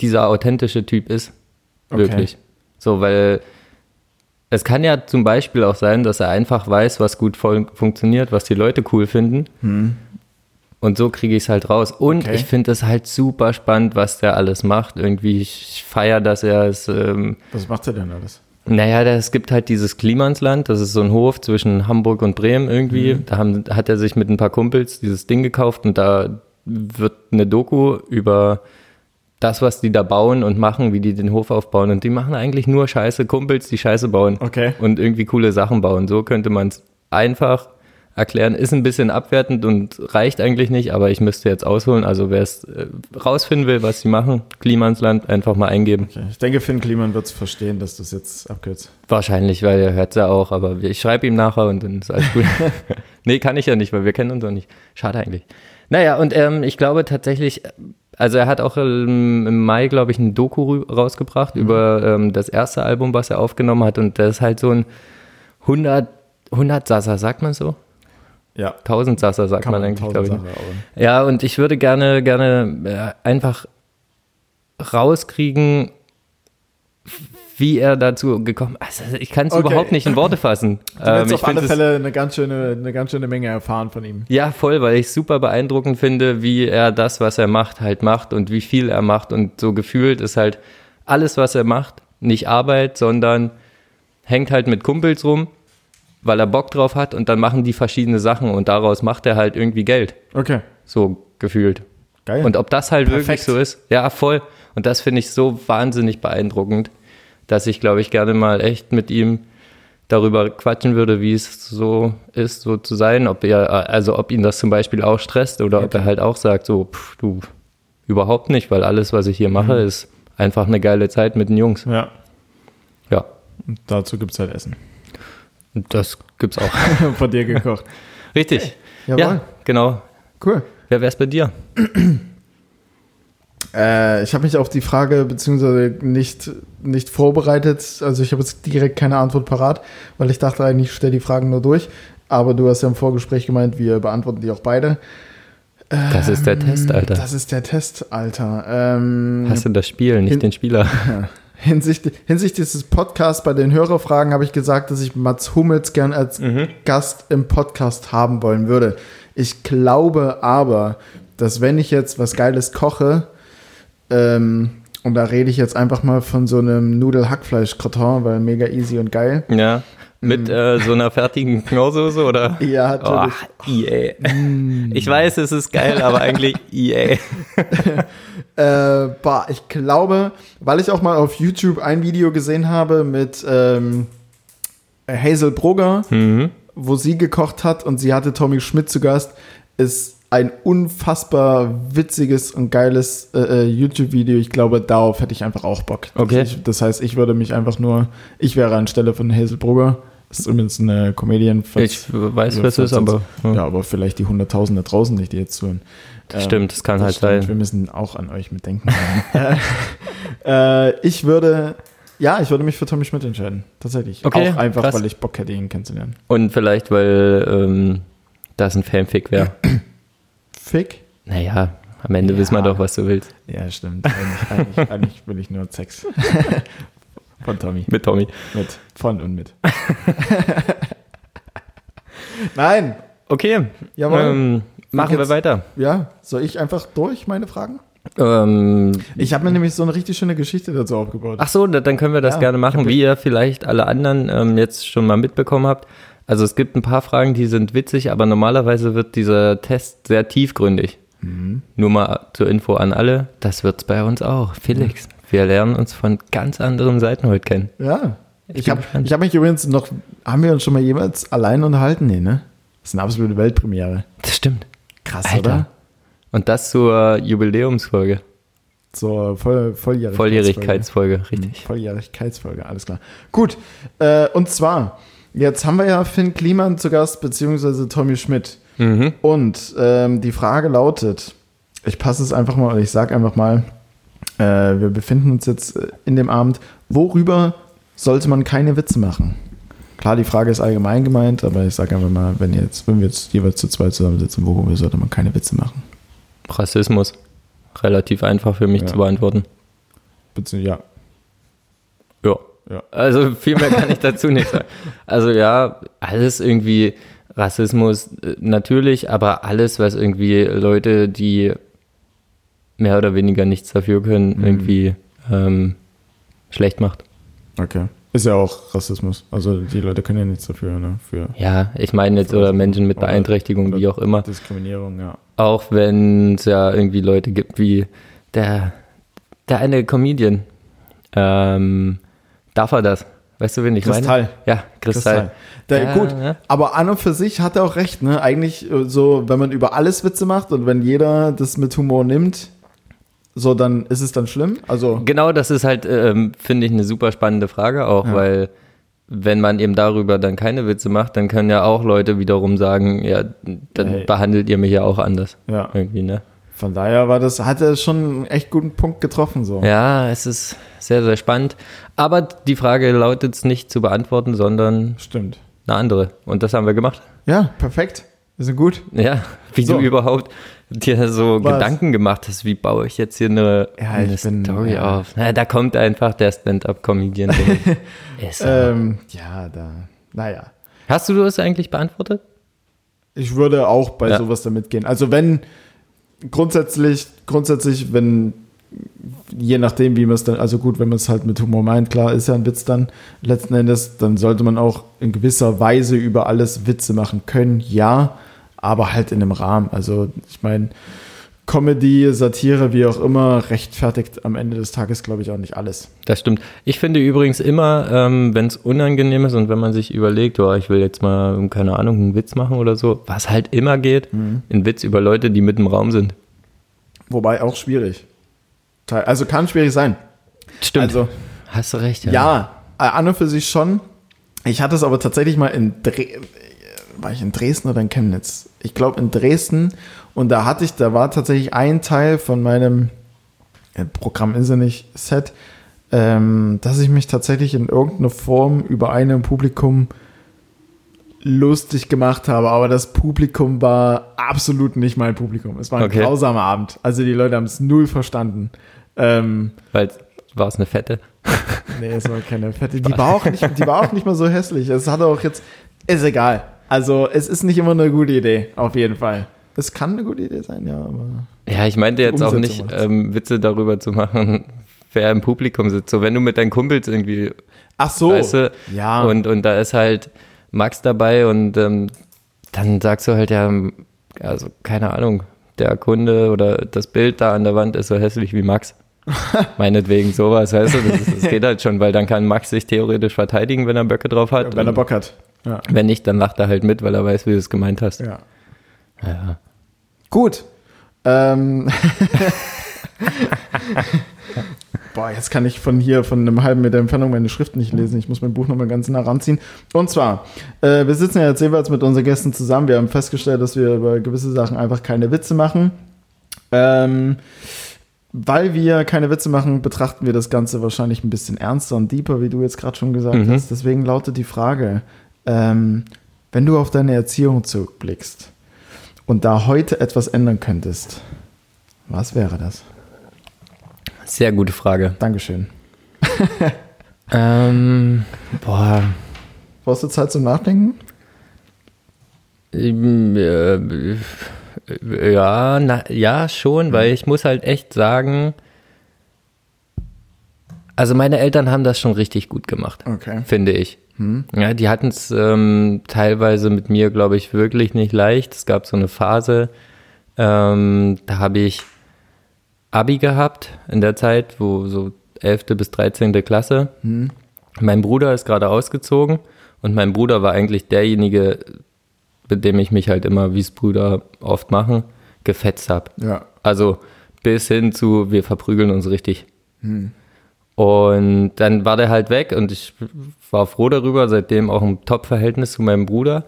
dieser authentische Typ ist, wirklich. Okay. So, weil es kann ja zum Beispiel auch sein, dass er einfach weiß, was gut fun funktioniert, was die Leute cool finden. Mhm. Und so kriege ich es halt raus. Und okay. ich finde es halt super spannend, was der alles macht. Irgendwie, ich feiere, dass er es. Ähm, was macht er denn alles? Naja, es gibt halt dieses Klimansland, das ist so ein Hof zwischen Hamburg und Bremen irgendwie. Mhm. Da haben, hat er sich mit ein paar Kumpels dieses Ding gekauft und da wird eine Doku über das, was die da bauen und machen, wie die den Hof aufbauen. Und die machen eigentlich nur scheiße Kumpels, die Scheiße bauen. Okay. Und irgendwie coole Sachen bauen. So könnte man es einfach erklären. Ist ein bisschen abwertend und reicht eigentlich nicht, aber ich müsste jetzt ausholen. Also wer es äh, rausfinden will, was sie machen, Klimansland, einfach mal eingeben. Okay. Ich denke, Finn Kliman wird es verstehen, dass du es jetzt abkürzt. Wahrscheinlich, weil er hört es ja auch, aber ich schreibe ihm nachher und dann ist alles gut. nee, kann ich ja nicht, weil wir kennen uns auch nicht. Schade eigentlich. Naja, und ähm, ich glaube tatsächlich, also er hat auch im, im Mai, glaube ich, ein Doku rausgebracht mhm. über ähm, das erste Album, was er aufgenommen hat und das ist halt so ein 100 100 Sasser, sagt man so? Ja. Tausendsasser sagt man, man eigentlich, glaube ich. Ja, und ich würde gerne, gerne äh, einfach rauskriegen, wie er dazu gekommen ist. Also ich kann es okay. überhaupt nicht in Worte fassen. Du ähm, auf alle Fälle eine ganz, schöne, eine ganz schöne Menge erfahren von ihm. Ja, voll, weil ich super beeindruckend finde, wie er das, was er macht, halt macht und wie viel er macht. Und so gefühlt ist halt alles, was er macht, nicht Arbeit, sondern hängt halt mit Kumpels rum weil er Bock drauf hat und dann machen die verschiedene Sachen und daraus macht er halt irgendwie Geld. Okay. so gefühlt. Geil. Und ob das halt wirklich Perfekt. so ist, ja, voll. Und das finde ich so wahnsinnig beeindruckend, dass ich, glaube ich, gerne mal echt mit ihm darüber quatschen würde, wie es so ist, so zu sein, ob er, also ob ihn das zum Beispiel auch stresst oder ob er halt auch sagt, so, pff, du, überhaupt nicht, weil alles, was ich hier mache, Mhm. ist einfach eine geile Zeit mit den Jungs. ja, Ja, und dazu gibt es halt Essen. Das gibt's auch. Von dir gekocht. Richtig. Jawohl. Ja, genau. Cool. Wer wär's bei dir? Äh, ich habe mich auf die Frage beziehungsweise nicht, nicht vorbereitet. Also ich habe jetzt direkt keine Antwort parat, weil ich dachte eigentlich, ich stelle die Fragen nur durch. Aber du hast ja im Vorgespräch gemeint, wir beantworten die auch beide. Das ist der Test, Alter. Das ist der Test, Alter. Ähm, Hast du das Spiel, nicht in- den Spieler? hinsichtlich, hinsichtlich dieses Podcasts bei den Hörerfragen habe ich gesagt, dass ich Mats Hummels gern als Gast im Podcast haben wollen würde. Ich glaube aber, dass wenn ich jetzt was Geiles koche, ähm, und da rede ich jetzt einfach mal von so einem Nudel-Hackfleisch-Gratin, weil mega easy und geil. Ja. Mit äh, so einer fertigen Knorrsoße oder? Ja, natürlich. Oh, EA. Ich weiß, es ist geil, aber eigentlich EA. Äh, bah, ich glaube, weil ich auch mal auf YouTube ein Video gesehen habe mit ähm, Hazel Brugger, Mhm. wo sie gekocht hat und sie hatte Tommy Schmidt zu Gast, ist ein unfassbar witziges und geiles äh, äh, YouTube-Video. Ich glaube, darauf hätte ich einfach auch Bock. Okay. Ich, das heißt, ich würde mich einfach nur, ich wäre anstelle von Hazel Brugger. Das ist übrigens eine Comedian. Ich weiß, ja, was es ist, aber uns- Ja, aber vielleicht die Hunderttausende draußen nicht, die jetzt zuhören. Das Ähm, stimmt, das kann das halt stimmt. Wir sein. müssen auch an euch mitdenken. äh, ich würde, ja, ich würde mich für Tommy Schmidt entscheiden. Tatsächlich. Okay, auch einfach, krass. weil ich Bock hätte, ihn kennenzulernen. Und vielleicht, weil ähm, das ein Fanfic wäre. Fick? Naja, am Ende Ja. wissen wir doch, was du willst. Ja, stimmt. Eigentlich, eigentlich, eigentlich will ich nur Sex. Von Tommy. Mit Tommy. Mit. Von und mit. Nein. Okay. Jawohl. Ähm, machen wir geht's? weiter. Ja, soll ich einfach durch meine Fragen? Ähm, Ich habe mir nämlich so eine richtig schöne Geschichte dazu aufgebaut. Ach so, da- dann können wir das Ja, gerne machen, wie ihr vielleicht alle anderen ähm, jetzt schon mal mitbekommen habt. Also es gibt ein paar Fragen, die sind witzig, aber normalerweise wird dieser Test sehr tiefgründig. Mhm. Nur mal zur Info an alle, das wird's bei uns auch. Felix, wir lernen uns von ganz anderen Seiten heute kennen. Ja. Ich bin habe ich hab mich übrigens noch, haben wir uns schon mal jemals allein unterhalten? Nee, ne? Das ist eine absolute Weltpremiere. Das stimmt. Krass, Alter. oder? Und das zur Jubiläumsfolge, Zur Voll, Volljährigkeitsfolge. Volljährigkeitsfolge, richtig. Volljährigkeitsfolge, alles klar. Gut, äh, und zwar, jetzt haben wir ja Finn Kliman zu Gast, beziehungsweise Tommy Schmidt. Mhm. Und ähm, die Frage lautet, ich passe es einfach mal, ich sage einfach mal, äh, wir befinden uns jetzt äh, in dem Abend, worüber sollte man keine Witze machen? Klar, die Frage ist allgemein gemeint, aber ich sage einfach mal, wenn, jetzt, wenn wir jetzt jeweils zu zweit zusammensitzen, worüber sollte man keine Witze machen? Rassismus. Relativ einfach für mich Ja. zu beantworten. Beziehungsweise, ja, Ja. Ja. Also viel mehr kann ich dazu nicht sagen. Also ja, alles irgendwie Rassismus äh, natürlich, aber alles, was irgendwie Leute, die mehr oder weniger nichts dafür können, Mhm. irgendwie ähm, schlecht macht. okay. Ist ja auch Rassismus. Also die Leute können ja nichts dafür, ne? Für Ja, ich meine jetzt oder Menschen mit Oder- Beeinträchtigung, oder wie auch immer. Diskriminierung, ja. Auch wenn es ja irgendwie Leute gibt wie der, der eine Comedian. Ähm, darf er das? Weißt du, wen ich Kristall. meine? Ja, Kristall. Der, Ja, gut, ja. aber an und für sich hat er auch recht, ne? Eigentlich äh, so, wenn man über alles Witze macht und wenn jeder das mit Humor nimmt, so dann ist es dann schlimm. Also Genau, das ist halt, ähm, finde ich, eine super spannende Frage auch, Ja. weil wenn man eben darüber dann keine Witze macht, dann können ja auch Leute wiederum sagen, ja, dann Hey. behandelt ihr mich ja auch anders. ja, Irgendwie, ne? von daher war das, hat er schon einen echt guten Punkt getroffen so. Ja, es ist sehr, sehr spannend. Aber die Frage lautet es nicht zu beantworten, sondern Stimmt. eine andere. Und das haben wir gemacht. Ja, perfekt. Wir sind gut. Ja, wie So. du überhaupt dir so Was? Gedanken gemacht hast, wie baue ich jetzt hier eine, Ja, eine bin- Story ja. auf. Na, da kommt einfach der Stand-Up-Comedian. Ähm, ja, da. Naja. Hast du das eigentlich beantwortet? Ich würde auch bei Ja. sowas damit gehen. Also wenn grundsätzlich, grundsätzlich, wenn je nachdem, wie man es dann, also gut, wenn man es halt mit Humor meint, klar, ist ja ein Witz dann letzten Endes, dann sollte man auch in gewisser Weise über alles Witze machen können, ja. Aber halt in einem Rahmen. Also ich meine, Comedy, Satire, wie auch immer, rechtfertigt am Ende des Tages, glaube ich, auch nicht alles. Das stimmt. Ich finde übrigens immer, ähm, wenn es unangenehm ist und wenn man sich überlegt, oh, ich will jetzt mal, keine Ahnung, einen Witz machen oder so, was halt immer geht, Mhm. ein Witz über Leute, die mit im Raum sind. Wobei auch schwierig. Also kann schwierig sein. Stimmt. Also Hast du recht, ja, äh, an und für sich schon. Ich hatte es aber tatsächlich mal in Dre war ich in Dresden oder in Chemnitz? Ich glaube in Dresden und da hatte ich, da war tatsächlich ein Teil von meinem Programm ist ja nicht Set, ähm, dass ich mich tatsächlich in irgendeiner Form über einen Publikum lustig gemacht habe, aber das Publikum war absolut nicht mein Publikum. Es war ein Okay. grausamer Abend. Also die Leute haben es null verstanden. Ähm, Weil war es eine fette. Nee, es war keine fette. Die war auch nicht, die war auch nicht mal so hässlich. Es hat auch jetzt, ist egal. Also es ist nicht immer eine gute Idee, auf jeden Fall. Es kann eine gute Idee sein, ja, aber. Ja, ich meinte jetzt auch nicht, ähm, Witze darüber zu machen, wer im Publikum sitzt. So, wenn du mit deinen Kumpels irgendwie, Ach so. weißt du, ja. und, und da ist halt Max dabei und ähm, dann sagst du halt ja, also keine Ahnung, der Kunde oder das Bild da an der Wand ist so hässlich wie Max. Meinetwegen sowas, weißt du, das, ist- das geht halt schon, weil dann kann Max sich theoretisch verteidigen, wenn er Böcke drauf hat. wenn er Bock hat. Ja. wenn nicht, dann lacht er halt mit, weil er weiß, wie du es gemeint hast. ja. Ja. Gut. Ähm. Boah, jetzt kann ich von hier, von einem halben Meter Entfernung meine Schrift nicht lesen. Ich muss mein Buch nochmal ganz nah ranziehen. Und zwar, äh, wir sitzen ja jetzt jeweils mit unseren Gästen zusammen. Wir haben festgestellt, dass wir über gewisse Sachen einfach keine Witze machen. Ähm, weil wir keine Witze machen, betrachten wir das Ganze wahrscheinlich ein bisschen ernster und deeper, wie du jetzt gerade schon gesagt Mhm. hast. Deswegen lautet die Frage, ähm, wenn du auf deine Erziehung zurückblickst und da heute etwas ändern könntest, was wäre das? Sehr gute Frage. Dankeschön. Ähm, boah, Brauchst du Zeit zum Nachdenken? Ähm, äh, Ja, na, ja, schon, weil ich muss halt echt sagen, also meine Eltern haben das schon richtig gut gemacht, Okay. finde ich. Ja, die hatten es ähm, teilweise mit mir, glaube ich, wirklich nicht leicht. Es gab so eine Phase, ähm, da habe ich Abi gehabt in der Zeit, wo so 11. bis 13. Klasse. Mein Bruder ist gerade ausgezogen und mein Bruder war eigentlich derjenige, mit dem ich mich halt immer, wie es Brüder oft machen, gefetzt habe. Ja. Also bis hin zu, wir verprügeln uns richtig. Und dann war der halt weg und ich war froh darüber, seitdem auch ein Top-Verhältnis zu meinem Bruder.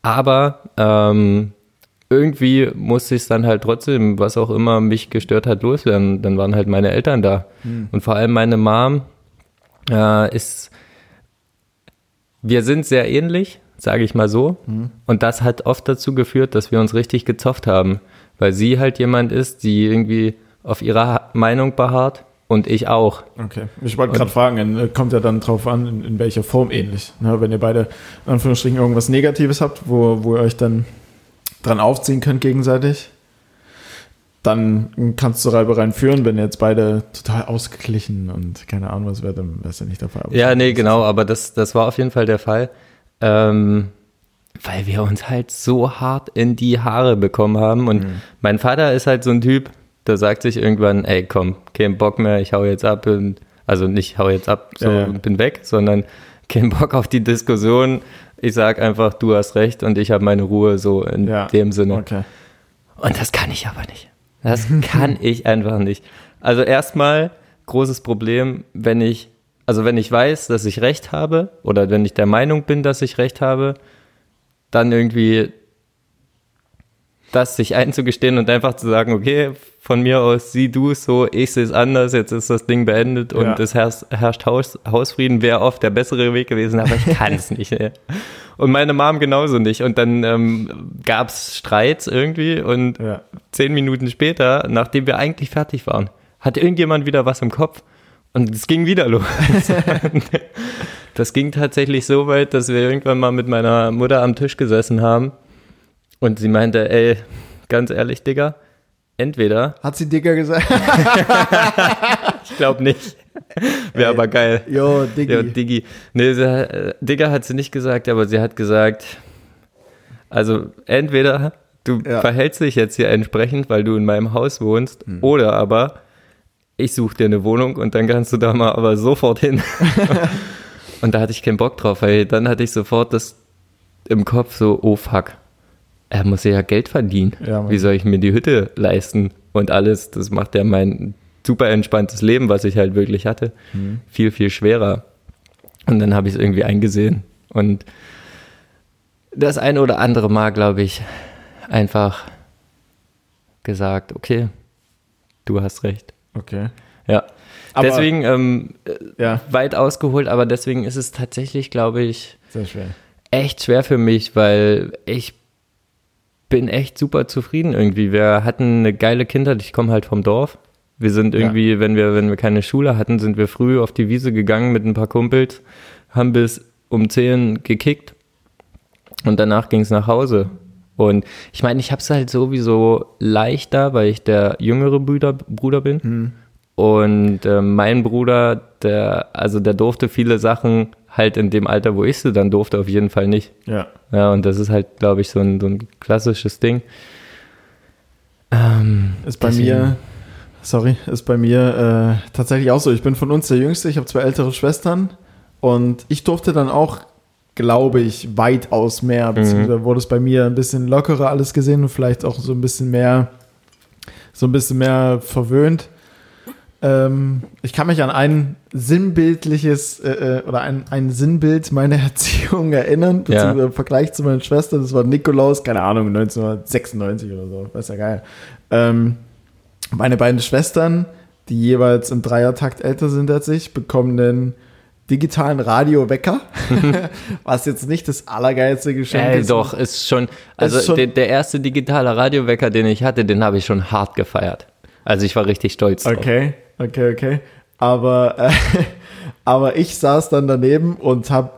Aber ähm, irgendwie musste ich es dann halt trotzdem, was auch immer mich gestört hat, loswerden. Dann waren halt meine Eltern da. Und vor allem meine Mom äh, ist, wir sind sehr ähnlich, sage ich mal so. Und das hat oft dazu geführt, dass wir uns richtig gezofft haben. Weil sie halt jemand ist, die irgendwie auf ihrer Meinung beharrt und ich auch. Okay. Ich wollte gerade fragen, äh, kommt ja dann drauf an, in, in welcher Form ähnlich. Ne, wenn ihr beide in Anführungsstrichen irgendwas Negatives habt, wo, wo ihr euch dann dran aufziehen könnt gegenseitig, dann kannst du Reibereien führen. Wenn ihr jetzt beide total ausgeglichen und keine Ahnung was wäre, dann es ja nicht der Fall. Aber Ja, nee, genau, aber das, das war auf jeden Fall der Fall. Ähm, weil wir uns halt so hart in die Haare bekommen haben. Und mein Vater ist halt so ein Typ, der sagt sich irgendwann, ey, komm, kein Bock mehr, ich hau jetzt ab. Und, also nicht hau jetzt ab, so Ja, ja. und bin weg, sondern kein Bock auf die Diskussion. Ich sag einfach, du hast recht und ich habe meine Ruhe, so in Ja. dem Sinne. Okay. Und das kann ich aber nicht. Das kann ich einfach nicht. Also erstmal großes Problem, wenn ich, also wenn ich weiß, dass ich recht habe oder wenn ich der Meinung bin, dass ich recht habe, dann irgendwie das sich einzugestehen und einfach zu sagen, okay, von mir aus sieh du es so, ich sehe es anders, jetzt ist das Ding beendet und Ja. es herrscht, herrscht Haus, Hausfrieden, wäre oft der bessere Weg gewesen, aber ich kann es nicht. Ey. Und meine Mom genauso nicht. Und dann ähm, gab es Streits irgendwie und Ja. zehn Minuten später, nachdem wir eigentlich fertig waren, hatte irgendjemand wieder was im Kopf und es ging wieder los. das ging tatsächlich so weit, dass wir irgendwann mal mit meiner Mutter am Tisch gesessen haben und sie meinte, ey, ganz ehrlich, Digga, entweder, Hat sie dicker gesagt? ich glaube nicht, wäre aber geil. Jo, Diggi. Ja, Diggi. Nee, sie, äh, Digga hat sie nicht gesagt, aber sie hat gesagt, also entweder du Ja. verhältst dich jetzt hier entsprechend, weil du in meinem Haus wohnst, Hm. oder aber ich suche dir eine Wohnung und dann kannst du da mal aber sofort hin. und da hatte ich keinen Bock drauf, weil dann hatte ich sofort das im Kopf so, oh fuck, er muss ja Geld verdienen. Ja. Wie soll ich mir die Hütte leisten und alles? Das macht ja mein super entspanntes Leben, was ich halt wirklich hatte, Hm. viel, viel schwerer. Und dann habe ich es irgendwie eingesehen. Und das ein oder andere Mal, glaube ich, einfach gesagt, okay, du hast recht. Okay. Ja. Aber- deswegen ähm, Ja, weit ausgeholt, aber deswegen ist es tatsächlich, glaube ich, schwer. echt schwer für mich, weil ich bin echt super zufrieden irgendwie. Wir hatten eine geile Kindheit. Ich komme halt vom Dorf. Wir sind irgendwie, wenn wir, wenn wir keine Schule hatten, sind wir früh auf die Wiese gegangen mit ein paar Kumpels, haben bis um 10 gekickt und danach ging es nach Hause. Und ich meine, ich habe es halt sowieso leichter, weil ich der jüngere Bruder, Bruder bin. Und äh, mein Bruder, der, also der durfte viele Sachen halt in dem Alter, wo ich sie dann durfte, auf jeden Fall nicht. Ja. Ja, und das ist halt, glaube ich, so ein, so ein klassisches Ding. Ähm, Ist bei deswegen- mir, sorry, ist bei mir äh, tatsächlich auch so. Ich bin von uns der Jüngste, ich habe zwei ältere Schwestern und ich durfte dann auch, glaube ich, weitaus mehr, beziehungsweise wurde es bei mir ein bisschen lockerer alles gesehen und vielleicht auch so ein bisschen mehr, so ein bisschen mehr verwöhnt. Ähm, ich kann mich an ein sinnbildliches äh, äh, oder ein, ein Sinnbild meiner Erziehung erinnern, beziehungsweise im Vergleich zu meinen Schwestern. Das war Nikolaus, keine Ahnung, 1996 oder so, weiß ja geil. Ähm, meine beiden Schwestern, die jeweils im Dreiertakt älter sind als ich, bekommen einen digitalen Radiowecker, was jetzt nicht das allergeilste Geschenk Ey, ist. doch, ist schon, also schon- der, der erste digitale Radiowecker, den ich hatte, den habe ich schon hart gefeiert. Also ich war richtig stolz drauf. Okay, okay. Aber, äh, aber ich saß dann daneben und habe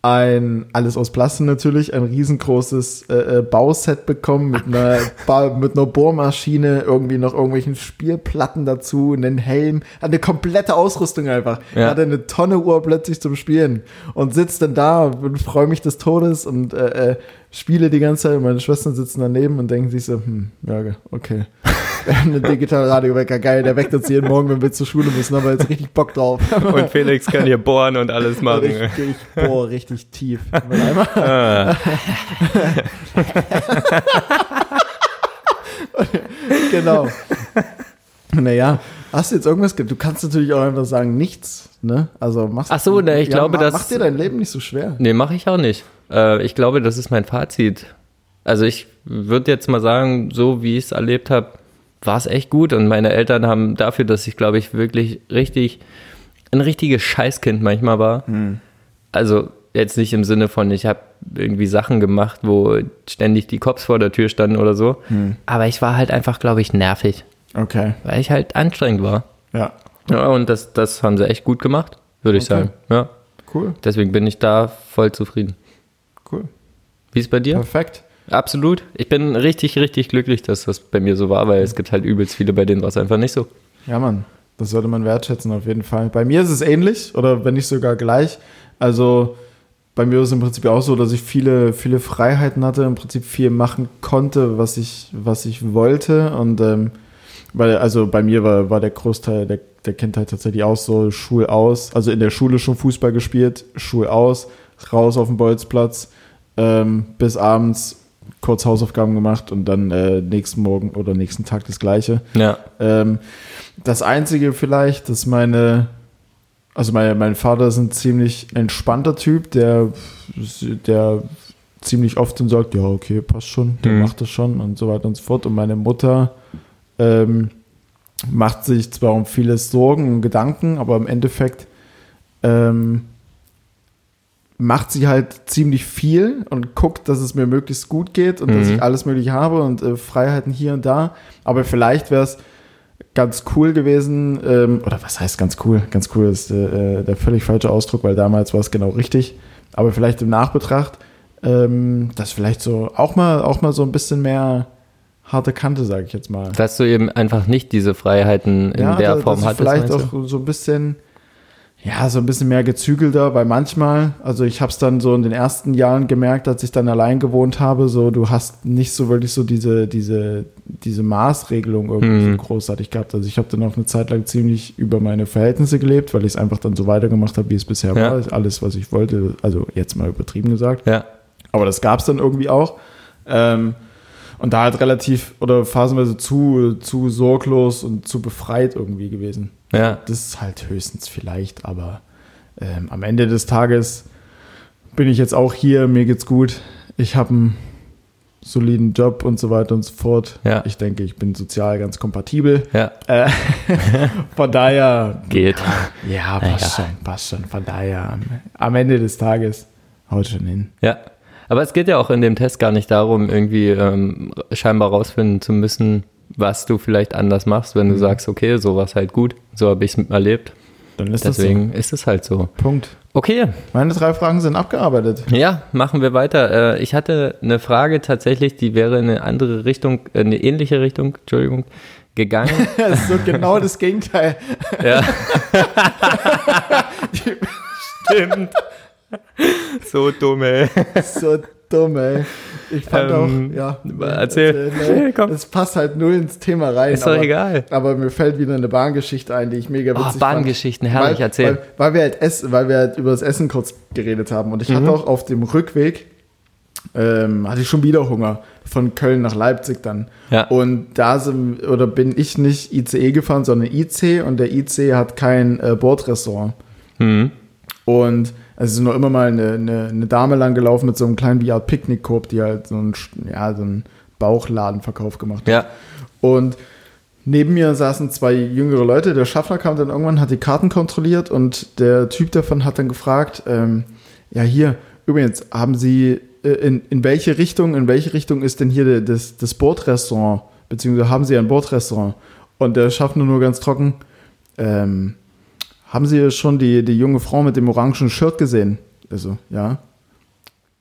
ein, alles aus Plastik natürlich, ein riesengroßes äh, äh, Bauset bekommen mit einer, ba mit einer Bohrmaschine, irgendwie noch irgendwelchen Spielplatten dazu, einen Helm, eine komplette Ausrüstung einfach. Ich Ja. hatte eine Tonne Uhr plötzlich zum Spielen und sitze dann da und freue mich des Todes und äh, äh, spiele die ganze Zeit und meine Schwestern sitzen daneben und denken sich so, hm, ja, okay. Eine digitale Radiowecker, geil, der weckt uns jeden Morgen, wenn wir zur Schule müssen, haben wir jetzt richtig Bock drauf. Und Felix kann hier bohren und alles machen. Richtig, boah, richtig tief. Ah, genau. Naja, hast du jetzt irgendwas, ge- du kannst natürlich auch einfach sagen, nichts, ne? Also machst Ach so, ne, ich glaube, ma- das- Macht dir dein Leben nicht so schwer. nee, mache ich auch nicht. Äh, ich glaube, das ist mein Fazit. Also ich würde jetzt mal sagen, so wie ich es erlebt habe, war es echt gut. Und meine Eltern haben dafür, dass ich, glaube ich, wirklich richtig ein richtiges Scheißkind manchmal war. Also jetzt nicht im Sinne von, ich habe irgendwie Sachen gemacht, wo ständig die Cops vor der Tür standen oder so. Aber ich war halt einfach, glaube ich, nervig, Okay, weil ich halt anstrengend war. ja, Ja, und das, das haben sie echt gut gemacht, würde ich Okay. sagen. Ja, cool, deswegen bin ich da voll zufrieden. cool. Wie ist bei dir? Perfekt. Absolut. Ich bin richtig, richtig glücklich, dass das bei mir so war, weil es gibt halt übelst viele, bei denen war es einfach nicht so. Ja, Mann, das sollte man wertschätzen auf jeden Fall. Bei mir ist es ähnlich oder wenn nicht sogar gleich. Also bei mir ist es im Prinzip auch so, dass ich viele, viele Freiheiten hatte, im Prinzip viel machen konnte, was ich, was ich wollte. Und ähm, weil, also bei mir war, war der Großteil der, der Kindheit tatsächlich auch so, Schul aus, also in der Schule schon Fußball gespielt, Schul aus, raus auf den Bolzplatz, ähm, bis abends kurz Hausaufgaben gemacht und dann äh, nächsten Morgen oder nächsten Tag das gleiche. Ja. Ähm, das Einzige vielleicht, dass meine, also mein, mein Vater ist ein ziemlich entspannter Typ, der, der ziemlich oft dann sagt, ja, okay, passt schon, der Mhm. macht das schon und so weiter und so fort. Und meine Mutter ähm, macht sich zwar um vieles Sorgen und Gedanken, aber im Endeffekt ähm, macht sie halt ziemlich viel und guckt, dass es mir möglichst gut geht und dass Mhm. ich alles mögliche habe und äh, Freiheiten hier und da. Aber vielleicht wäre es ganz cool gewesen, ähm, oder was heißt ganz cool? Ganz cool ist äh, äh, der völlig falsche Ausdruck, weil damals war es genau richtig. Aber vielleicht im Nachbetracht, ähm, dass vielleicht so auch mal, auch mal so ein bisschen mehr harte Kante, sage ich jetzt mal. Dass du eben einfach nicht diese Freiheiten in ja, der da- Form dass hattest. vielleicht auch so ein bisschen, Ja, so ein bisschen mehr gezügelter, weil manchmal, also ich habe es dann so in den ersten Jahren gemerkt, als ich dann allein gewohnt habe, so du hast nicht so wirklich so diese, diese, diese Maßregelung irgendwie Mhm. so großartig gehabt. Also ich habe dann auch eine Zeit lang ziemlich über meine Verhältnisse gelebt, weil ich es einfach dann so weitergemacht habe, wie es bisher Ja. war. Alles, was ich wollte, also jetzt mal übertrieben gesagt. Ja. Aber das gab es dann irgendwie auch. Ähm, und da halt relativ oder phasenweise zu, zu sorglos und zu befreit irgendwie gewesen. Ja. Das ist halt höchstens vielleicht, aber ähm, am Ende des Tages bin ich jetzt auch hier, mir geht's gut. Ich habe einen soliden Job und so weiter und so fort. Ja. Ich denke, ich bin sozial ganz kompatibel. Ja. Äh, von daher, Geht. ja, Ja. passt schon, passt schon. Von daher, am, am Ende des Tages haut schon hin. Ja. Aber es geht ja auch in dem Test gar nicht darum, irgendwie ähm, scheinbar rausfinden zu müssen, was du vielleicht anders machst, wenn du Mhm. sagst, okay, so war es halt gut, so habe ich es erlebt. Dann ist Deswegen ist es halt so. so. Punkt. Okay, Meine drei Fragen sind abgearbeitet. ja, machen wir weiter. Äh, ich hatte eine Frage tatsächlich, die wäre in eine andere Richtung, äh, eine ähnliche Richtung, Entschuldigung, gegangen. Das ist so genau das Gegenteil. ja. Stimmt. So dumm, ey. So dumm, ey. Ich fand Ähm, auch, ja. erzähl. Nee, Komm. das passt halt null ins Thema rein. Ist doch aber, egal. Aber mir fällt wieder eine Bahngeschichte ein, die ich mega Oh, witzig Bahngeschichten, fand. herrlich, weil, erzähl. Weil, weil, wir halt essen, weil wir halt über das Essen kurz geredet haben. Und ich Mhm. hatte auch auf dem Rückweg, ähm, hatte ich schon wieder Hunger. Von Köln nach Leipzig dann. Ja. Und da sind, oder bin ich nicht ICE gefahren, sondern IC. Und der IC hat kein äh, Bordrestaurant. Mhm. Und es ist nur immer mal eine, eine, eine Dame lang gelaufen mit so einem kleinen wie Art Picknickkorb, die halt so einen, ja, so einen Bauchladenverkauf gemacht hat. Ja. Und neben mir saßen zwei jüngere Leute. Der Schaffner kam dann irgendwann, hat die Karten kontrolliert und der Typ davon hat dann gefragt, ähm, ja hier, übrigens, haben Sie, äh, in, in welche Richtung, in welche Richtung ist denn hier de- das, das Bordrestaurant? Beziehungsweise haben Sie ein Bordrestaurant? Und der Schaffner nur ganz trocken, ähm, haben Sie schon die, die junge Frau mit dem orangen Shirt gesehen? Also, ja.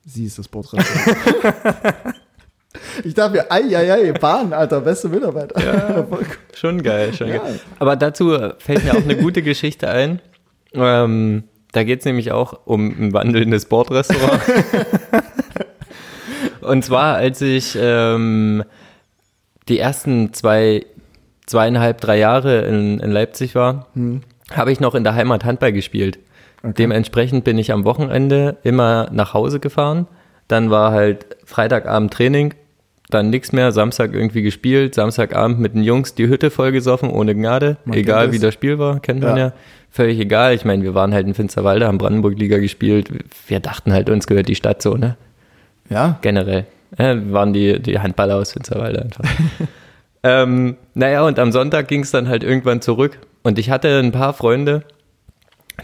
Sie ist das Bordrestaurant. ich dachte mir, ei, ei, ei, Bahn, Alter, beste Mitarbeiter. Ja. Schon geil, schon Ja. geil. Aber dazu fällt mir auch eine gute Geschichte ein. Ähm, da geht es nämlich auch um ein wandelndes Bordrestaurant. Und zwar, als ich ähm, die ersten zwei, zweieinhalb, drei Jahre in, in Leipzig war, habe ich noch in der Heimat Handball gespielt. Dementsprechend bin ich am Wochenende immer nach Hause gefahren. Dann war halt Freitagabend Training, dann nichts mehr, Samstag irgendwie gespielt, Samstagabend mit den Jungs die Hütte vollgesoffen, ohne Gnade, Man egal wie das Spiel war, kennt man Ja. ja. Völlig egal. Ich meine, wir waren halt in Finsterwalde, haben Brandenburg-Liga gespielt. Wir dachten halt, uns gehört die Stadt so, ne? ja, Generell. Ja, wir waren die, die Handballer aus Finsterwalde einfach. ähm, naja, und am Sonntag ging es dann halt irgendwann zurück. Und ich hatte ein paar Freunde,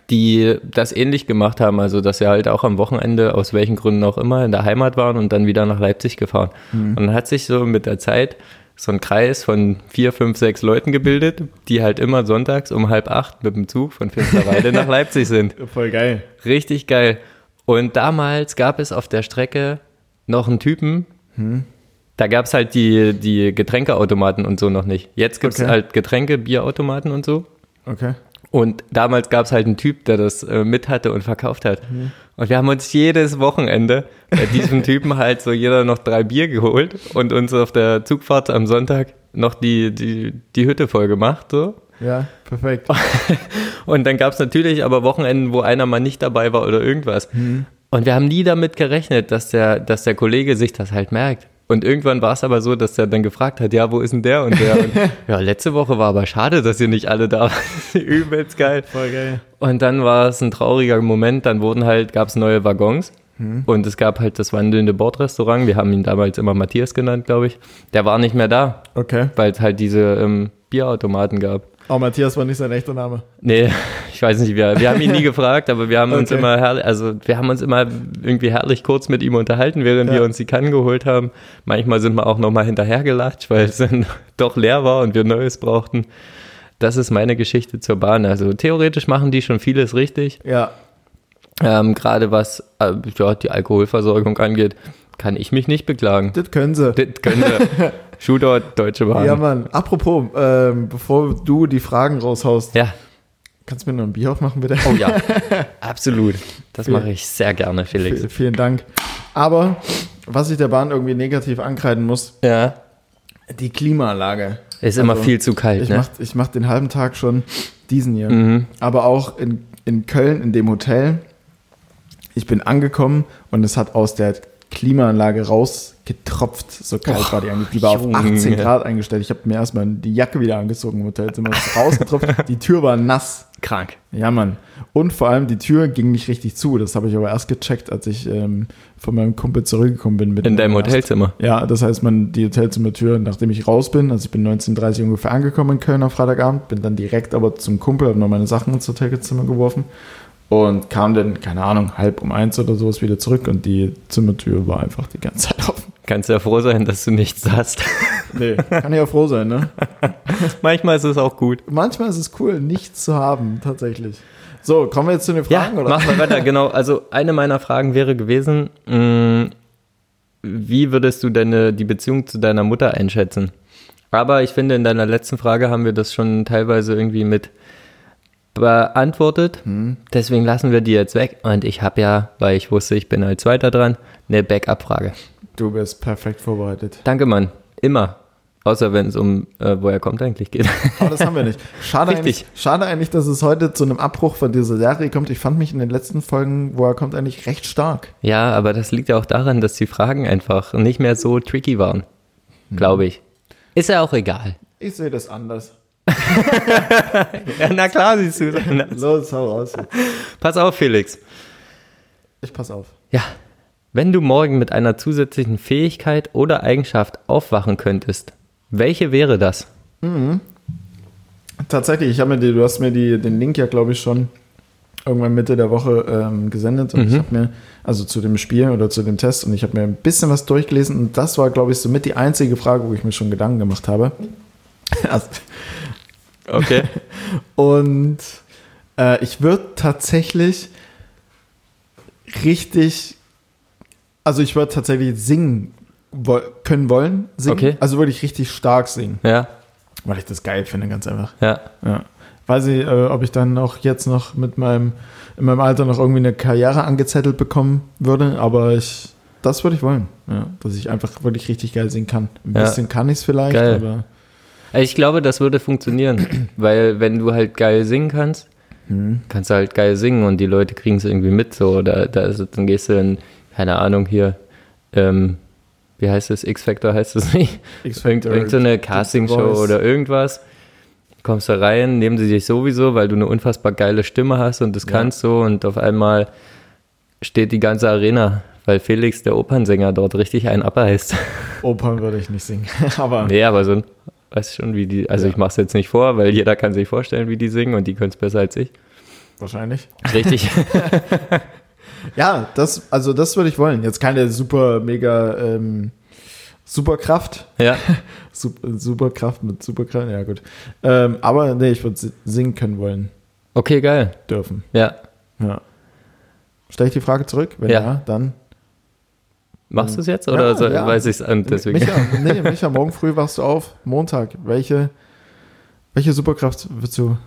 die das ähnlich gemacht haben, also dass sie halt auch am Wochenende, aus welchen Gründen auch immer, in der Heimat waren und dann wieder nach Leipzig gefahren. Und dann hat sich so mit der Zeit so ein Kreis von vier, fünf, sechs Leuten gebildet, die halt immer sonntags um halb acht mit dem Zug von Finsterwalde nach Leipzig sind. voll geil. Richtig geil. Und damals gab es auf der Strecke noch einen Typen, da gab es halt die, die Getränkeautomaten und so noch nicht. Jetzt gibt es Okay. halt Getränke, Bierautomaten und so. Okay. Und damals gab es halt einen Typ, der das äh, mit hatte und verkauft hat. Und wir haben uns jedes Wochenende bei diesem Typen halt so jeder noch drei Bier geholt und uns auf der Zugfahrt am Sonntag noch die, die, die Hütte voll gemacht. So. Ja, perfekt. Und dann gab es natürlich aber Wochenenden, wo einer mal nicht dabei war oder irgendwas. Und wir haben nie damit gerechnet, dass der, dass der Kollege sich das halt merkt. Und irgendwann war es aber so, dass er dann gefragt hat, ja, wo ist denn der und der? Und, ja, letzte Woche war aber schade, dass ihr nicht alle da wart. Übelst geil. Voll geil. Und dann war es ein trauriger Moment, dann wurden halt, gab es neue Waggons. Und es gab halt das wandelnde Bordrestaurant. Wir haben ihn damals immer Matthias genannt, glaube ich. Der war nicht mehr da, Okay. weil es halt diese ähm, Bierautomaten gab. Oh, Matthias war nicht sein echter Name. Nee, ich weiß nicht, wir, wir haben ihn nie gefragt, aber wir haben uns Okay. immer herrlich, also wir haben uns immer irgendwie herrlich kurz mit ihm unterhalten, während Ja. wir uns die Kannen geholt haben. Manchmal sind wir auch nochmal hinterhergelatscht, weil es dann doch leer war und wir Neues brauchten. Das ist meine Geschichte zur Bahn. Also theoretisch machen die schon vieles richtig. Ja. Ähm, Gerade was äh, ja, die Alkoholversorgung angeht, kann ich mich nicht beklagen. Das können sie. Das können wir. Shootout, Deutsche Bahn. Ja, Mann. Apropos, ähm, bevor du die Fragen raushaust, ja. Kannst du mir noch ein Bier aufmachen, bitte? Oh ja, absolut. Das mache ich sehr gerne, Felix. V vielen Dank. Aber was ich der Bahn irgendwie negativ ankreiden muss, Ja. die Klimaanlage. Ist immer Also, viel zu kalt, Ich ne? mach, ich mach den halben Tag schon diesen hier. Mhm. Aber auch in, in Köln, in dem Hotel. Ich bin angekommen und es hat aus der Klimaanlage rausgetropft. So kalt war die eigentlich. Die war auf Junge. 18 Grad eingestellt. Ich habe mir erstmal die Jacke wieder angezogen im Hotelzimmer. Rausgetropft. die Tür war nass. Krank. Ja, Mann. Und vor allem die Tür ging nicht richtig zu. Das habe ich aber erst gecheckt, als ich ähm, von meinem Kumpel zurückgekommen bin. Mit In deinem. Hotelzimmer. Ja, das heißt, man die Hotelzimmertür, nachdem ich raus bin, also ich bin 19.30 ungefähr angekommen in Köln am Freitagabend, bin dann direkt aber zum Kumpel, habe noch meine Sachen ins Hotelzimmer geworfen und kam dann, keine Ahnung, halb um eins oder sowas wieder zurück und die Zimmertür war einfach die ganze Zeit offen. Kannst ja froh sein, dass du nichts hast. Nee, kann ja froh sein, ne? Manchmal ist es auch gut. Manchmal ist es cool, nichts zu haben, tatsächlich. So, kommen wir jetzt zu den Ja, Fragen, oder? machen wir weiter. Genau, also eine meiner Fragen wäre gewesen, mh, wie würdest du deine, die Beziehung zu deiner Mutter einschätzen? Aber ich finde, in deiner letzten Frage haben wir das schon teilweise irgendwie mit beantwortet. Hm. Deswegen lassen wir die jetzt weg. Und ich habe ja, weil ich wusste, ich bin als Zweiter dran, eine Backup-Frage. Du bist perfekt vorbereitet. Danke, Mann. Immer. Außer wenn es um, äh, woher kommt eigentlich geht. Aber das haben wir nicht. Schade Richtig. eigentlich, schade eigentlich, dass es heute zu einem Abbruch von dieser Serie kommt. Ich fand mich in den letzten Folgen, wo er kommt, eigentlich recht stark. ja, aber das liegt ja auch daran, dass die Fragen einfach nicht mehr so tricky waren. Glaube ich. Ist ja auch egal. Ich sehe das anders. Ja, na klar, siehst du. Los, hau raus. Pass auf, Felix. Ich pass auf. Ja, wenn du morgen mit einer zusätzlichen Fähigkeit oder Eigenschaft aufwachen könntest, welche wäre das? Tatsächlich, ich habe mir die, du hast mir die, den Link ja, glaube ich, schon irgendwann Mitte der Woche ähm, gesendet und ich habe mir, also zu dem Spiel oder zu dem Test und ich habe mir ein bisschen was durchgelesen und das war, glaube ich, somit die einzige Frage, wo ich mir schon Gedanken gemacht habe. Also, Okay. Und äh, ich würde tatsächlich richtig, also ich würde tatsächlich singen wo können wollen, singen. Okay. Also würde ich richtig stark singen, ja, weil ich das geil finde, ganz einfach. ja. Ja. Weiß ich, äh, ob ich dann auch jetzt noch mit meinem, in meinem Alter noch irgendwie eine Karriere angezettelt bekommen würde, aber ich, das würde ich wollen. Ja, dass ich einfach wirklich richtig geil singen kann. Ein Ja. bisschen kann ich es vielleicht, Geil. aber Also Ich glaube, das würde funktionieren, weil wenn du halt geil singen kannst, hm. kannst du halt geil singen und die Leute kriegen es irgendwie mit so. Oder da ist, dann gehst du in, keine Ahnung, hier, ähm, wie heißt es, X-Factor heißt es nicht? Irgend, irgend so eine Castingshow oder irgendwas. Kommst da rein, nehmen sie dich sowieso, weil du eine unfassbar geile Stimme hast und das Ja. kannst so und auf einmal steht die ganze Arena, weil Felix, der Opernsänger, dort richtig einen abreißt. Opern würde ich nicht singen. aber Nee, aber so ein, weißt schon, wie die, also Ja. ich mach's jetzt nicht vor, weil jeder kann sich vorstellen, wie die singen und die können es besser als ich. wahrscheinlich. Richtig. Ja, das, also das würde ich wollen. Jetzt keine super, mega ähm, Superkraft. ja. Super, Superkraft mit Superkraft, ja gut. Ähm, aber nee, ich würde si- singen können wollen, Okay, geil. dürfen. Ja. Ja. Stelle ich die Frage zurück? Wenn Ja. ja, dann. Machst du es jetzt oder Ja, so, ja. weiß ich es deswegen? Micha, nee, Micha, morgen früh wachst du auf. Montag. Welche, welche Superkraft willst du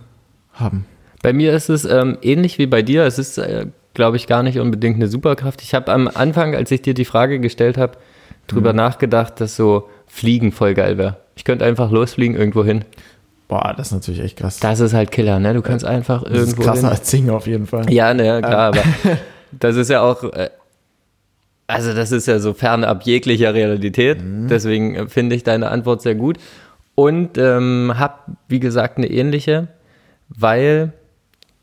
haben? Bei mir ist es ähm, ähnlich wie bei dir. Es ist, äh, glaube ich, gar nicht unbedingt eine Superkraft. Ich habe am Anfang, als ich dir die Frage gestellt habe, drüber Mhm. nachgedacht, dass so Fliegen voll geil wäre. Ich könnte einfach losfliegen irgendwo hin. Boah, das ist natürlich echt krass. Das ist halt Killer, ne? Du kannst einfach das ist irgendwo krasser hin. als Singen auf jeden Fall. Ja, ne, klar, aber das ist ja auch, äh, also das ist ja so fernab jeglicher Realität. Deswegen äh, finde ich deine Antwort sehr gut. Und ähm, habe, wie gesagt, eine ähnliche, weil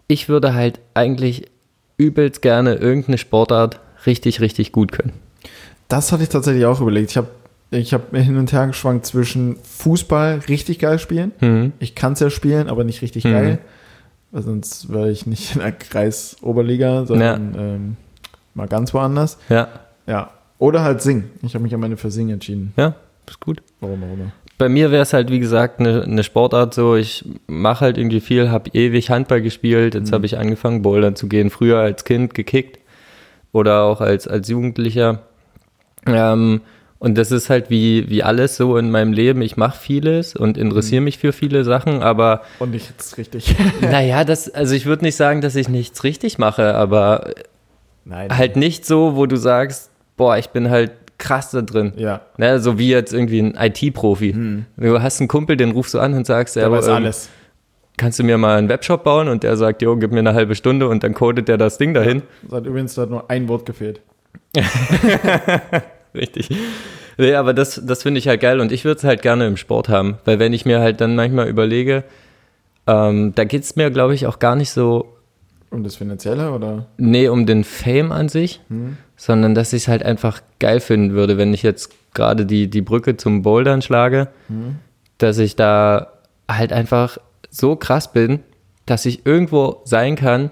ich würde halt eigentlich übelst gerne irgendeine Sportart richtig, richtig gut können. Das hatte ich tatsächlich auch überlegt. Ich habe ich hab mir hin und her geschwankt zwischen Fußball richtig geil spielen. Mhm. Ich kann es ja spielen, aber nicht richtig Mhm. geil. Weil sonst wäre ich nicht in der Kreisoberliga, sondern ähm, mal ganz woanders. Ja, Ja. Oder halt singen. Ich habe mich am Ende für Singen entschieden. ja, ist gut. Warum auch immer. Bei mir wäre es halt, wie gesagt, eine, eine Sportart so. Ich mache halt irgendwie viel, habe ewig Handball gespielt. Jetzt habe ich angefangen, Bouldern zu gehen. Früher als Kind gekickt oder auch als, als Jugendlicher. Ähm, Und das ist halt wie, wie alles so in meinem Leben. Ich mache vieles und interessiere mich für viele Sachen, aber Und nichts richtig. naja, das, also ich würde nicht sagen, dass ich nichts richtig mache, aber Nein. halt nicht so, wo du sagst, boah, ich bin halt krass da drin. Ja. Ne, so wie jetzt irgendwie ein IT-Profi. Du hast einen Kumpel, den rufst du an und sagst, Der ja, weiß ähm, alles. kannst du mir mal einen Webshop bauen? Und der sagt, jo, gib mir eine halbe Stunde und dann codet der das Ding dahin. Es hat übrigens da hat nur ein Wort gefehlt. Richtig. Nee, aber das, das finde ich halt geil und ich würde es halt gerne im Sport haben, weil wenn ich mir halt dann manchmal überlege, ähm, da geht es mir, glaube ich, auch gar nicht so, Um das Finanzielle oder? nee, um den Fame an sich, sondern dass ich es halt einfach geil finden würde, wenn ich jetzt gerade die, die Brücke zum Bouldern schlage, dass ich da halt einfach so krass bin, dass ich irgendwo sein kann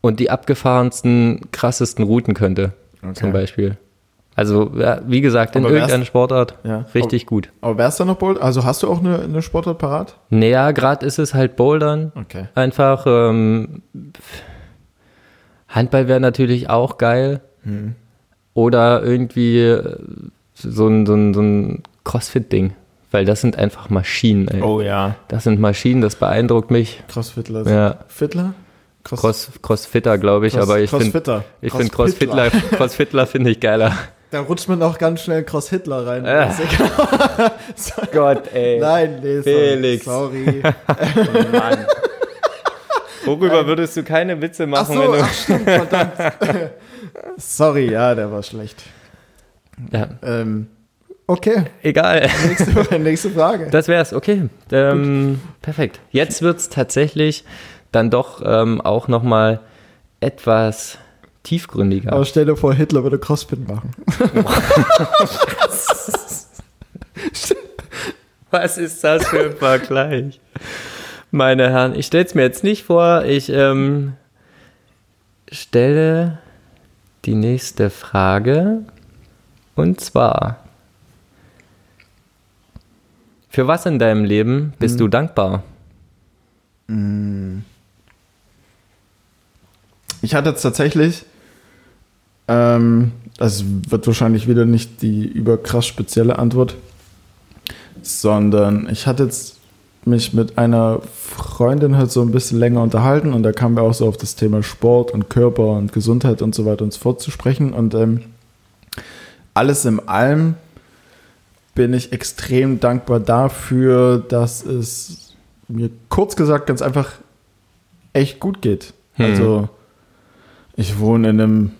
und die abgefahrensten, krassesten Routen könnte, zum Beispiel. Also, ja, wie gesagt, in Aber irgendeiner Sportart Ja. richtig gut. Aber wärst du noch Boulder? Also hast du auch eine, eine Sportart parat? Naja, gerade ist es halt Bouldern. Okay. Einfach, ähm, Handball wäre natürlich auch geil. Hm. Oder irgendwie äh, so ein, so ein, so ein Crossfit-Ding. Weil das sind einfach Maschinen, ey. Oh ja. Das sind Maschinen, das beeindruckt mich. Crossfitler. Ja. Fittler? Cross, Cross, Crossfitter, glaube ich, Cross- aber ich finde Crossfitter. ich find Crosspitler. Crossfitler, Crossfitler finde ich geiler. Da rutscht man auch ganz schnell Cross Hitler rein. Ist egal. Gott, ey. Nein, nee, sorry. Felix. Sorry. Mann. Worüber würdest du keine Witze Ach machen, so, wenn du. ach stimmt, verdammt. Sorry, ja, der war schlecht. Ja, Ähm, okay, egal. nächste, nächste Frage. Das wär's, okay. Ähm, perfekt. Jetzt wird's tatsächlich dann doch ähm, auch nochmal etwas tiefgründiger. Aber stell dir vor, Hitler würde Crossfit machen. Was ist das für ein Vergleich? Meine Herren, ich stell's mir jetzt nicht vor. Ich ähm, stelle die nächste Frage. Und zwar: Für was in deinem Leben bist du dankbar? Ich hatte jetzt tatsächlich, ähm, das wird wahrscheinlich wieder nicht die überkrass spezielle Antwort, sondern ich hatte jetzt mich mit einer Freundin halt so ein bisschen länger unterhalten und da kamen wir auch so auf das Thema Sport und Körper und Gesundheit und so weiter und so fort zu sprechen und ähm, alles in allem bin ich extrem dankbar dafür, dass es mir kurz gesagt ganz einfach echt gut geht. Hm. Also ich wohne in einem,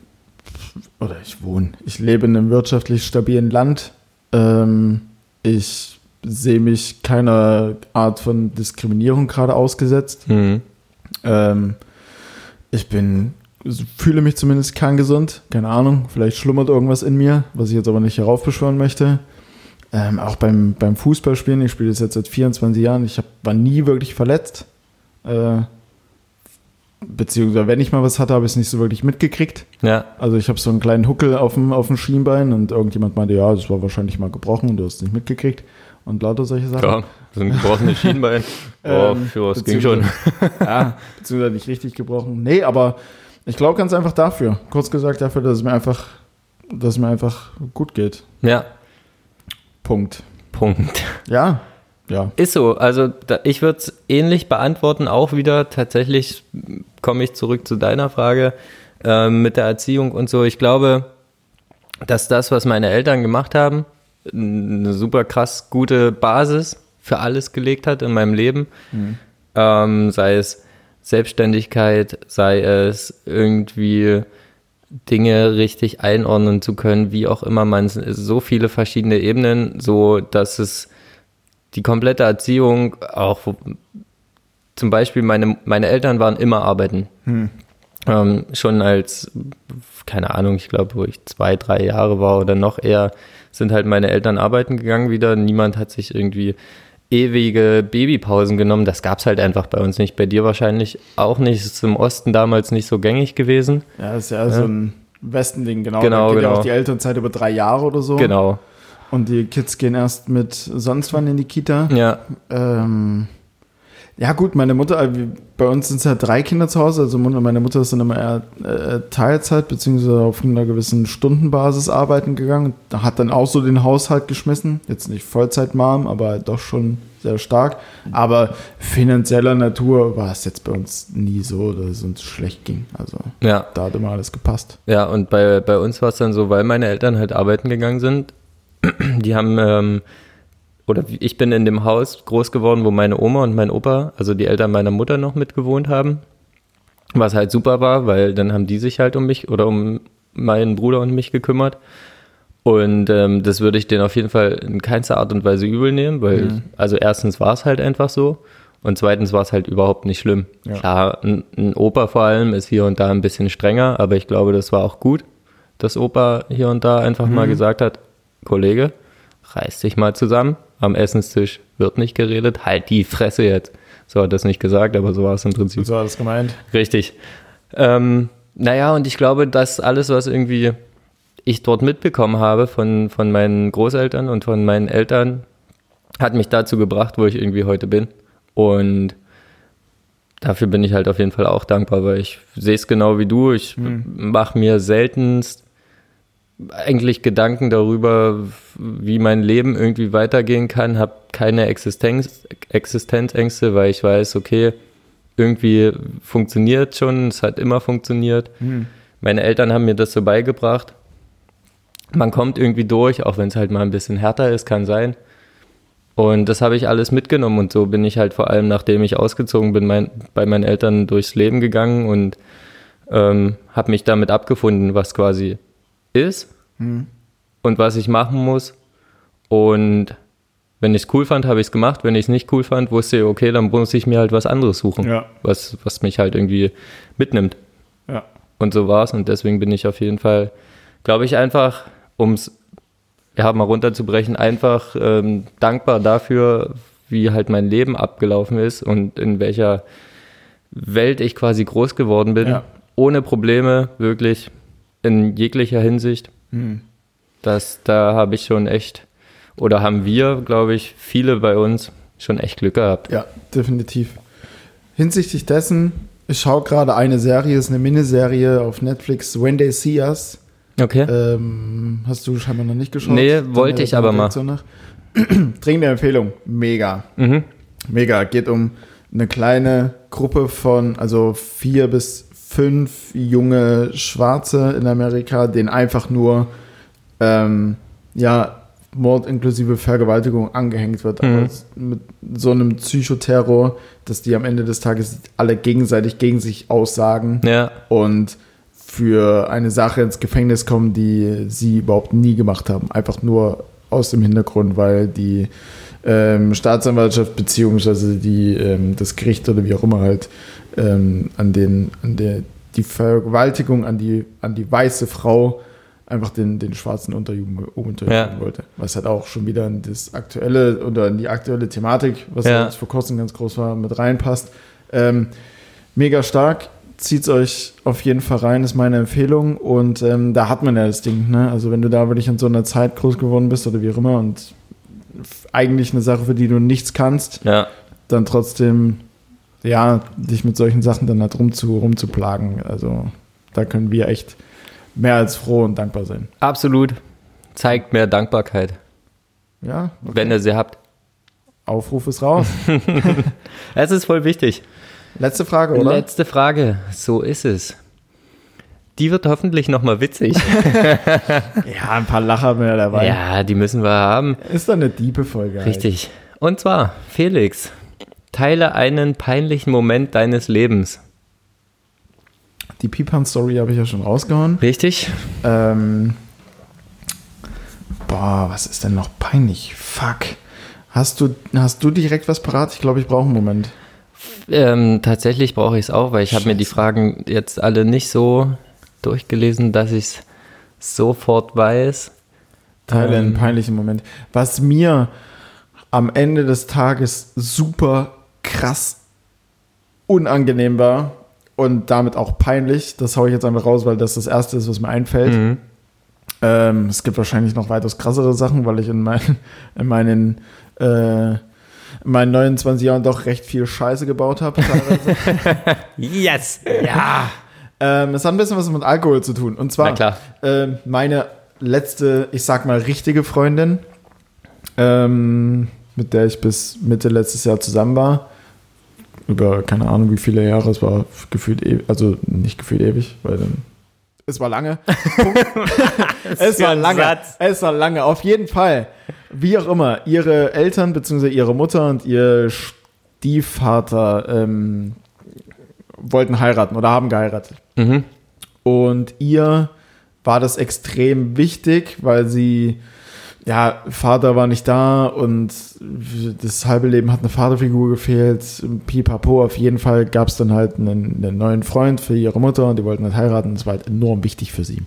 oder ich wohne, ich lebe in einem wirtschaftlich stabilen Land. Ähm, ich sehe mich keiner Art von Diskriminierung gerade ausgesetzt. Hm. Ähm, ich bin, fühle mich zumindest kerngesund. Keine Ahnung, vielleicht schlummert irgendwas in mir, was ich jetzt aber nicht heraufbeschwören möchte. Ähm, auch beim, beim Fußballspielen, ich spiele das jetzt seit 24 Jahren, ich hab, war nie wirklich verletzt. Äh, beziehungsweise, wenn ich mal was hatte, habe ich es nicht so wirklich mitgekriegt. Ja, Also ich habe so einen kleinen Huckel auf dem, auf dem Schienbein und irgendjemand meinte, ja, das war wahrscheinlich mal gebrochen und du hast es nicht mitgekriegt. Und lauter solche Sachen. klar. So ein gebrochenes Schienbein. Oh, Ähm, ja, es ging schon. ja, beziehungsweise nicht richtig gebrochen. Nee, aber ich glaube ganz einfach dafür. Kurz gesagt dafür, dass es mir einfach, dass es mir einfach gut geht. Ja, Punkt. Punkt. Ja, ja. Ist so. Also da, ich würde es ähnlich beantworten. Auch wieder tatsächlich komme ich zurück zu deiner Frage ähm, mit der Erziehung und so. Ich glaube, dass das, was meine Eltern gemacht haben, eine super krass gute Basis für alles gelegt hat in meinem Leben. Ähm, sei es Selbstständigkeit, sei es irgendwie Dinge richtig einordnen zu können, wie auch immer. Man so viele verschiedene Ebenen, so dass es die komplette Erziehung auch zum Beispiel meine meine Eltern waren immer arbeiten. Ähm, schon als keine Ahnung ich glaube wo ich zwei drei Jahre war oder noch eher sind halt meine Eltern arbeiten gegangen wieder niemand hat sich irgendwie ewige Babypausen genommen das gab's halt einfach bei uns nicht bei dir wahrscheinlich auch nicht ist im Osten damals nicht so gängig gewesen Ja, das ist ja, so ein Westending, genau. Genau, da geht ja genau. auch die Elternzeit über drei Jahre oder so. genau Und die Kids gehen erst mit sonst wann in die Kita. ja Ähm, Ja, gut, meine Mutter, äh, bei uns sind es ja drei Kinder zu Hause. Also meine Mutter ist dann immer eher äh, Teilzeit, beziehungsweise auf einer gewissen Stundenbasis arbeiten gegangen. Da hat dann auch so den Haushalt geschmissen. Jetzt nicht Vollzeit-Mom, aber doch schon sehr stark. Aber finanzieller Natur war es jetzt bei uns nie so, dass es uns schlecht ging. Also Ja. da hat immer alles gepasst. Ja, und bei, bei uns war es dann so, weil meine Eltern halt arbeiten gegangen sind, die haben, ähm, oder ich bin in dem Haus groß geworden, wo meine Oma und mein Opa, also die Eltern meiner Mutter noch mitgewohnt haben. Was halt super war, weil dann haben die sich halt um mich oder um meinen Bruder und mich gekümmert. Und ähm, das würde ich denen auf jeden Fall in keinster Art und Weise übel nehmen, weil, also erstens war es halt einfach so und zweitens war es halt überhaupt nicht schlimm. Ja. Klar, ein, ein Opa vor allem ist hier und da ein bisschen strenger, aber ich glaube, das war auch gut, dass Opa hier und da einfach mal gesagt hat, Kollege, reiß dich mal zusammen, am Essenstisch wird nicht geredet, halt die Fresse jetzt. So hat das nicht gesagt, aber so war es im Prinzip. So hat es gemeint. Richtig. Ähm, naja, und ich glaube, dass alles, was irgendwie ich dort mitbekommen habe von, von meinen Großeltern und von meinen Eltern, hat mich dazu gebracht, wo ich irgendwie heute bin. Und dafür bin ich halt auf jeden Fall auch dankbar, weil ich sehe es genau wie du. Ich mache mir seltenst eigentlich Gedanken darüber, wie mein Leben irgendwie weitergehen kann, habe keine Existenz, Existenzängste, weil ich weiß, okay, irgendwie funktioniert schon, es hat immer funktioniert. Meine Eltern haben mir das so beigebracht. Man kommt irgendwie durch, auch wenn es halt mal ein bisschen härter ist, kann sein. Und das habe ich alles mitgenommen und so bin ich halt vor allem, nachdem ich ausgezogen bin, mein, bei meinen Eltern durchs Leben gegangen und ähm, habe mich damit abgefunden, was quasi ist und was ich machen muss. Und wenn ich es cool fand, habe ich es gemacht. Wenn ich es nicht cool fand, wusste ich, okay, dann muss ich mir halt was anderes suchen, Ja. was, was mich halt irgendwie mitnimmt. Ja. Und so war es. Und deswegen bin ich auf jeden Fall, glaube ich, einfach, um es ja, mal runterzubrechen, einfach ähm, dankbar dafür, wie halt mein Leben abgelaufen ist und in welcher Welt ich quasi groß geworden bin. Ja. Ohne Probleme, wirklich in jeglicher Hinsicht. Das, da habe ich schon echt, oder haben wir, glaube ich, viele bei uns schon echt Glück gehabt. Ja, definitiv. Hinsichtlich dessen, ich schaue gerade eine Serie, ist eine Miniserie auf Netflix, When They See Us. Okay. Ähm, hast du scheinbar noch nicht geschaut? Nee, wollte ich aber mal. Dringende Empfehlung. Mega. Mhm. Mega. Geht um eine kleine Gruppe von, also vier bis fünf junge Schwarze in Amerika, denen einfach nur, ähm, ja, Mord inklusive Vergewaltigung angehängt wird. Mhm. Aber es- mit so einem Psychoterror, dass die am Ende des Tages alle gegenseitig gegen sich aussagen Ja, und für eine Sache ins Gefängnis kommen, die sie überhaupt nie gemacht haben. Einfach nur aus dem Hintergrund, weil die ähm, Staatsanwaltschaft beziehungsweise die, ähm, das Gericht oder wie auch immer halt ähm, an, den, an der, die Vergewaltigung an die, an die weiße Frau einfach den, den schwarzen unterjubeln Ja. wollte. Was halt auch schon wieder in das aktuelle oder in die aktuelle Thematik, was Ja. vor kurzem ganz groß war, mit reinpasst. Ähm, mega stark. Zieht's euch auf jeden Fall rein, ist meine Empfehlung. Und ähm, da hat man ja das Ding, ne? Also wenn du da wirklich in so einer Zeit groß geworden bist oder wie auch immer und eigentlich eine Sache, für die du nichts kannst, ja, dann trotzdem, ja, dich mit solchen Sachen dann halt rumzu, rumzuplagen. Also da können wir echt mehr als froh und dankbar sein. absolut. Zeigt mehr Dankbarkeit, Ja, wenn ihr sie habt. Aufruf ist raus. Es ist voll wichtig. Letzte Frage, oder? Letzte Frage. So ist es. Die wird hoffentlich nochmal witzig. ja, ein paar Lacher mehr dabei. ja, die müssen wir haben. Ist doch eine diepe Folge. halt. Richtig. Und zwar, Felix, teile einen peinlichen Moment deines Lebens. Die Pipan-Story habe ich ja schon rausgehauen. Richtig? Ähm, boah, was ist denn noch peinlich? Fuck. Hast du, hast du direkt was parat? Ich glaube, ich brauche einen Moment. Ähm, tatsächlich brauche ich es auch, weil ich habe mir die Fragen jetzt alle nicht so durchgelesen, dass ich es sofort weiß. Teile einen Ähm. peinlichen Moment. Was mir am Ende des Tages super krass unangenehm war und damit auch peinlich, das haue ich jetzt einfach raus, weil das das Erste ist, was mir einfällt. Mhm. Ähm, es gibt wahrscheinlich noch weitaus krassere Sachen, weil ich in, meinen in meinen äh, in meinen 29 Jahren doch recht viel Scheiße gebaut habe. Yes! Ja! ähm, es hat ein bisschen was mit Alkohol zu tun. Und zwar ähm, meine letzte, ich sag mal, richtige Freundin, ähm, mit der ich bis Mitte letztes Jahr zusammen war. Über keine Ahnung wie viele Jahre, es war gefühlt ewig, also nicht gefühlt ewig, weil dann. Es war lange. es war lange. Satz. Es war lange. Auf jeden Fall. Wie auch immer, ihre Eltern bzw. ihre Mutter und ihr Stiefvater ähm, wollten heiraten oder haben geheiratet. Mhm. Und ihr war das extrem wichtig, weil sie, ja, Vater war nicht da und das halbe Leben hat eine Vaterfigur gefehlt. Pipapo, auf jeden Fall gab es dann halt einen, einen neuen Freund für ihre Mutter und die wollten halt heiraten. Das war halt enorm wichtig für sie.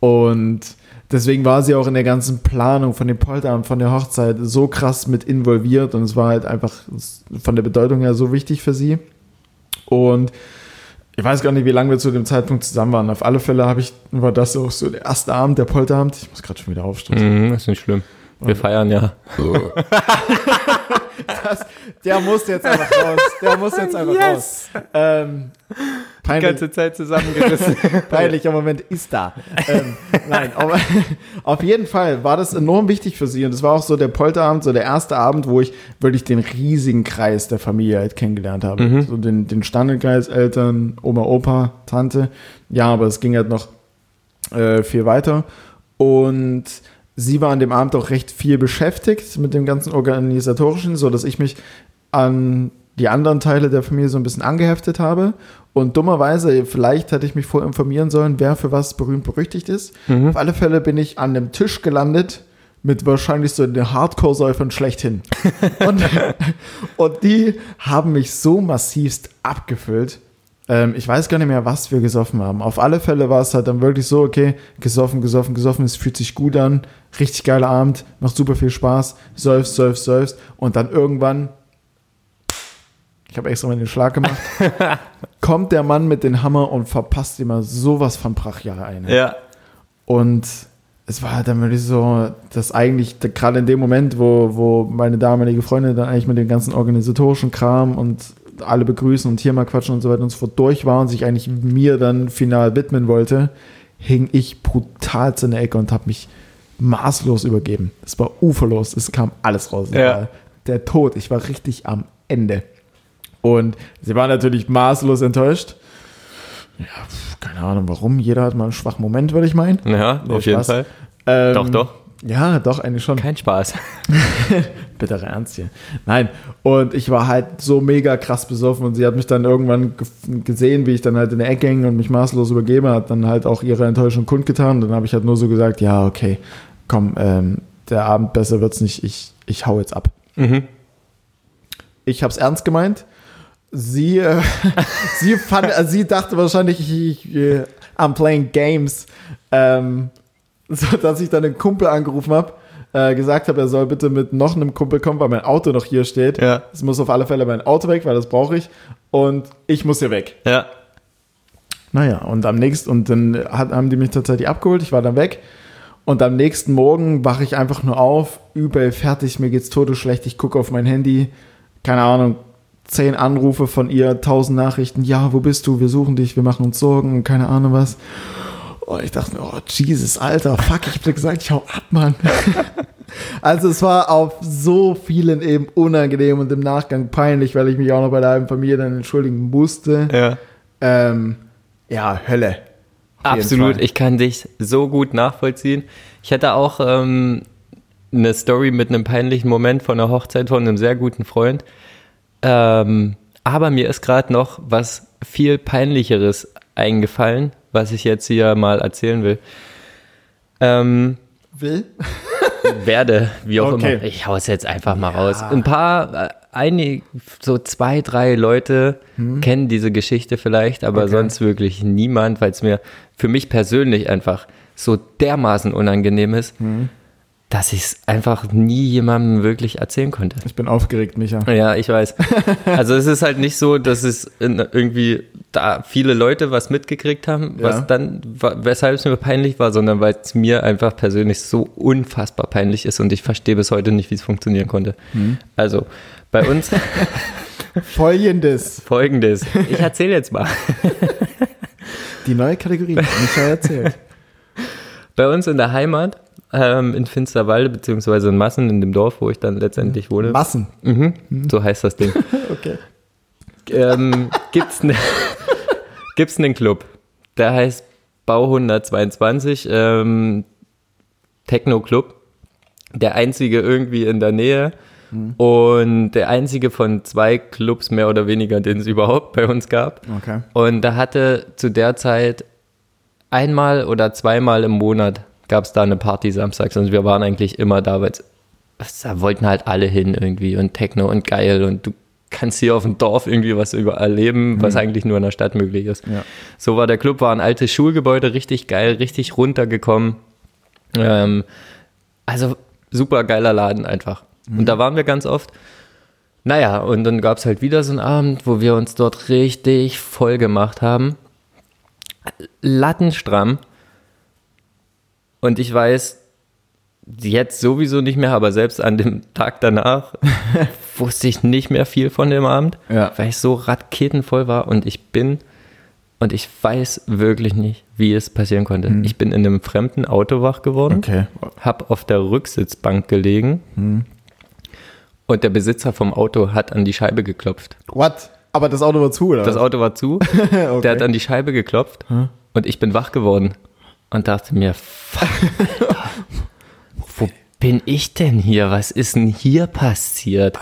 Und deswegen war sie auch in der ganzen Planung von dem Polteramt, von der Hochzeit so krass mit involviert und es war halt einfach von der Bedeutung her so wichtig für sie. Und ich weiß gar nicht, wie lange wir zu dem Zeitpunkt zusammen waren. Auf alle Fälle habe ich, war das auch so der erste Abend, der Polterabend. Ich muss gerade schon wieder aufstoßen. Mhm, ist nicht schlimm. Wir feiern ja. Das, der muss jetzt einfach raus. Der muss jetzt einfach raus. Ähm, peinlich, Zeit zusammengerissen. peinlicher Moment ist da. Ähm, nein, aber auf jeden Fall war das enorm wichtig für sie. Und es war auch so der Polterabend, so der erste Abend, wo ich wirklich den riesigen Kreis der Familie halt kennengelernt habe. So den, den Standardkreis, Eltern, Oma, Opa, Tante. Ja, aber es ging halt noch äh, viel weiter. Und sie war an dem Abend auch recht viel beschäftigt mit dem ganzen Organisatorischen, so dass ich mich an die anderen Teile der Familie so ein bisschen angeheftet habe. Und dummerweise, vielleicht hätte ich mich vorinformieren sollen, wer für was berühmt berüchtigt ist. Auf alle Fälle bin ich an einem Tisch gelandet mit wahrscheinlich so den Hardcore-Säufern schlechthin. und, und die haben mich so massivst abgefüllt. Ähm, ich weiß gar nicht mehr, was wir gesoffen haben. Auf alle Fälle war es halt dann wirklich so, okay, gesoffen, gesoffen, gesoffen, es fühlt sich gut an, richtig geiler Abend, macht super viel Spaß, säufst, säufst, säufst und dann irgendwann, ich habe extra mal den Schlag gemacht, kommt der Mann mit dem Hammer und verpasst immer sowas von brachial ein. Ja. Und es war halt dann wirklich so, dass eigentlich gerade in dem Moment, wo, wo meine damalige Freundin dann eigentlich mit dem ganzen organisatorischen Kram und alle begrüßen und hier mal quatschen und so weiter und so fort durch war und sich eigentlich mir dann final widmen wollte, hing ich brutal in der Ecke und habe mich maßlos übergeben. Es war uferlos, es kam alles raus. Ja. Der Tod, ich war richtig am Ende. Und sie war natürlich maßlos enttäuscht. Ja, keine Ahnung warum. Jeder hat mal einen schwachen Moment, würde ich meinen. Ja, auf jeden. Fall. Ähm, Doch, doch. Ja, doch, eigentlich schon. Kein Spaß. Bitterer Ernst hier. Nein, und ich war halt so mega krass besoffen und sie hat mich dann irgendwann ge- gesehen, wie ich dann halt in der Ecke hänge und mich maßlos übergebe, hat dann halt auch ihre Enttäuschung kundgetan. Und dann habe ich halt nur so gesagt, ja, okay, komm, ähm, der Abend besser wird's nicht, ich, ich hau jetzt ab. Mhm. Ich habe es ernst gemeint. Sie, äh, sie, fand, also sie dachte wahrscheinlich, ich, ich, äh, I'm playing games. Ähm, so dass ich dann einen Kumpel angerufen habe, äh, gesagt habe, er soll bitte mit noch einem Kumpel kommen, weil mein Auto noch hier steht. Ja. Es muss auf alle Fälle mein Auto weg, weil das brauche ich. Und ich muss hier weg. Ja. Naja, und am nächsten, und dann hat, haben die mich tatsächlich abgeholt, ich war dann weg. Und am nächsten Morgen wache ich einfach nur auf, übel fertig, mir geht's todesschlecht, ich gucke auf mein Handy, keine Ahnung, zehn Anrufe von ihr, tausend Nachrichten, ja, wo bist du, wir suchen dich, wir machen uns Sorgen, keine Ahnung was. Und ich dachte mir, oh Jesus, Alter, fuck, ich hab dir gesagt, ich hau ab, Mann. also es war auf so vielen eben unangenehm und im Nachgang peinlich, weil ich mich auch noch bei der halben Familie dann entschuldigen musste. Ja. Ähm, ja, Hölle. Absolut, ich kann dich so gut nachvollziehen. Ich hatte auch ähm, eine Story mit einem peinlichen Moment von einer Hochzeit von einem sehr guten Freund. Ähm, aber mir ist gerade noch was viel peinlicheres eingefallen, was ich jetzt hier mal erzählen will. Ähm, Will? werde, wie auch Okay. immer. Ich hau es jetzt einfach mal raus. Ein paar, äh, einige, so zwei, drei Leute kennen diese Geschichte vielleicht, aber Hm. Okay. sonst wirklich niemand, weil es mir für mich persönlich einfach so dermaßen unangenehm ist, Hm. Dass ich es einfach nie jemandem wirklich erzählen konnte. Ich bin aufgeregt, Micha. Ja, ich weiß. Also es ist halt nicht so, dass es irgendwie da viele Leute was mitgekriegt haben, Ja. was dann, wa- weshalb es mir peinlich war, sondern weil es mir einfach persönlich so unfassbar peinlich ist und ich verstehe bis heute nicht, wie es funktionieren konnte. Mhm. Also, bei uns Folgendes. folgendes. Ich erzähle jetzt mal. Die neue Kategorie. Michael erzählt. Bei uns in der Heimat, ähm, in Finsterwalde, beziehungsweise in Massen, in dem Dorf, wo ich dann letztendlich wohne. Massen. Mhm, so heißt das Ding. Okay. ähm, gibt's ne, gibt's einen Club, der heißt Bau 122, ähm, Techno Club. Der einzige irgendwie in der Nähe und der einzige von zwei Clubs mehr oder weniger, den es überhaupt bei uns gab. Okay. Und da hatte zu der Zeit einmal oder zweimal im Monat gab es da eine Party samstags und wir waren eigentlich immer da, weil es- da wollten halt alle hin irgendwie und Techno und geil und du kannst hier auf dem Dorf irgendwie was über erleben, was eigentlich nur in der Stadt möglich ist. Ja. So war der Club, war ein altes Schulgebäude, richtig geil, richtig runtergekommen. Ähm, also super geiler Laden einfach. Und da waren wir ganz oft. Naja, und dann gab es halt wieder so einen Abend, wo wir uns dort richtig voll gemacht haben. Lattenstramm. Und ich weiß, jetzt sowieso nicht mehr, aber selbst an dem Tag danach wusste ich nicht mehr viel von dem Abend, Ja. weil ich so raketenvoll war und ich bin und ich weiß wirklich nicht, wie es passieren konnte. Ich bin in einem fremden Auto wach geworden, Okay. hab auf der Rücksitzbank gelegen und der Besitzer vom Auto hat an die Scheibe geklopft. What? Aber das Auto war zu, oder? Das? Auto war zu, okay. der hat an die Scheibe geklopft und ich bin wach geworden und dachte mir, fuck, Alter, wo bin ich denn hier? Was ist denn hier passiert?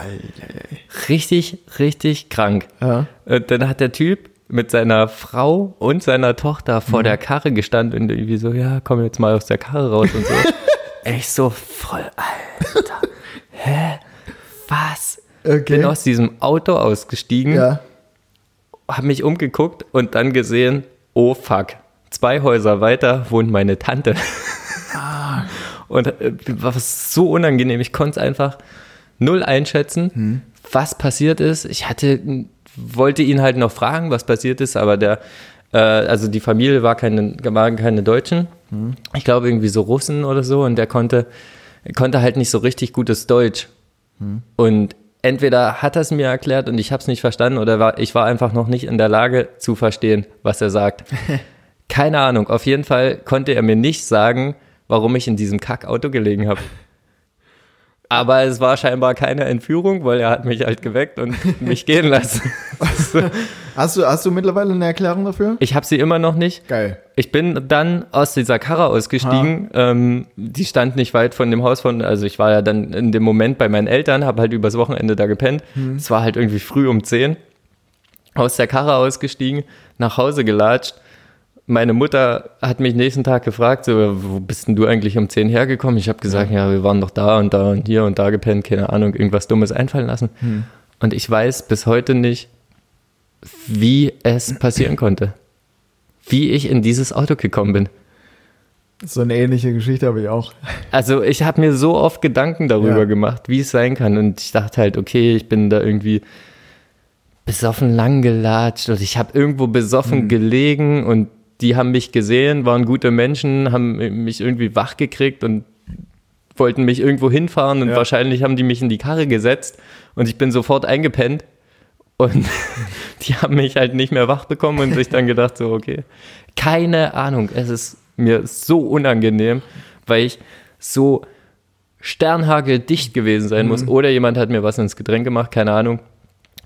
Richtig, richtig krank. Ja. Und dann hat der Typ mit seiner Frau und seiner Tochter vor Mhm. der Karre gestanden und irgendwie so, ja, komm jetzt mal aus der Karre raus und so. ich so voll, Alter, hä? Was? Okay. Bin aus diesem Auto ausgestiegen, Ja. habe mich umgeguckt und dann gesehen, oh fuck, zwei Häuser weiter wohnt meine Tante. Und äh, war so unangenehm, ich konnte es einfach null einschätzen, was passiert ist. Ich hatte, wollte ihn halt noch fragen, was passiert ist, aber der, äh, also die Familie war keine, waren keine Deutschen. Ich glaube irgendwie so Russen oder so und der konnte, konnte halt nicht so richtig gutes Deutsch. Und entweder hat er es mir erklärt und ich habe es nicht verstanden oder war, ich war einfach noch nicht in der Lage zu verstehen, was er sagt. Keine Ahnung. Auf jeden Fall konnte er mir nicht sagen, warum ich in diesem Kackauto gelegen habe. Aber es war scheinbar keine Entführung, weil er hat mich halt geweckt und mich gehen lassen. Hast du, hast du mittlerweile eine Erklärung dafür? Ich habe sie immer noch nicht. Geil. Ich bin dann aus dieser Karre ausgestiegen. Ähm, die stand nicht weit von dem Haus von, also ich war ja dann in dem Moment bei meinen Eltern, habe halt übers Wochenende da gepennt. Es war halt irgendwie früh um 10. Aus der Karre ausgestiegen, nach Hause gelatscht. Meine Mutter hat mich nächsten Tag gefragt, so, wo bist denn du eigentlich um 10 hergekommen? Ich habe gesagt, ja. wir waren doch da und da und hier und da gepennt, keine Ahnung, irgendwas Dummes einfallen lassen. Und ich weiß bis heute nicht, wie es passieren konnte. Wie ich in dieses Auto gekommen bin. So eine ähnliche Geschichte habe ich auch. Also ich habe mir so oft Gedanken darüber Ja. gemacht, wie es sein kann. Und ich dachte halt, okay, ich bin da irgendwie besoffen lang gelatscht und ich habe irgendwo besoffen gelegen und die haben mich gesehen, waren gute Menschen, haben mich irgendwie wach gekriegt und wollten mich irgendwo hinfahren und Ja. wahrscheinlich haben die mich in die Karre gesetzt und ich bin sofort eingepennt und die haben mich halt nicht mehr wach bekommen und sich dann gedacht so, okay, keine Ahnung, es ist mir so unangenehm, weil ich so sternhageldicht gewesen sein muss oder jemand hat mir was ins Getränk gemacht, keine Ahnung.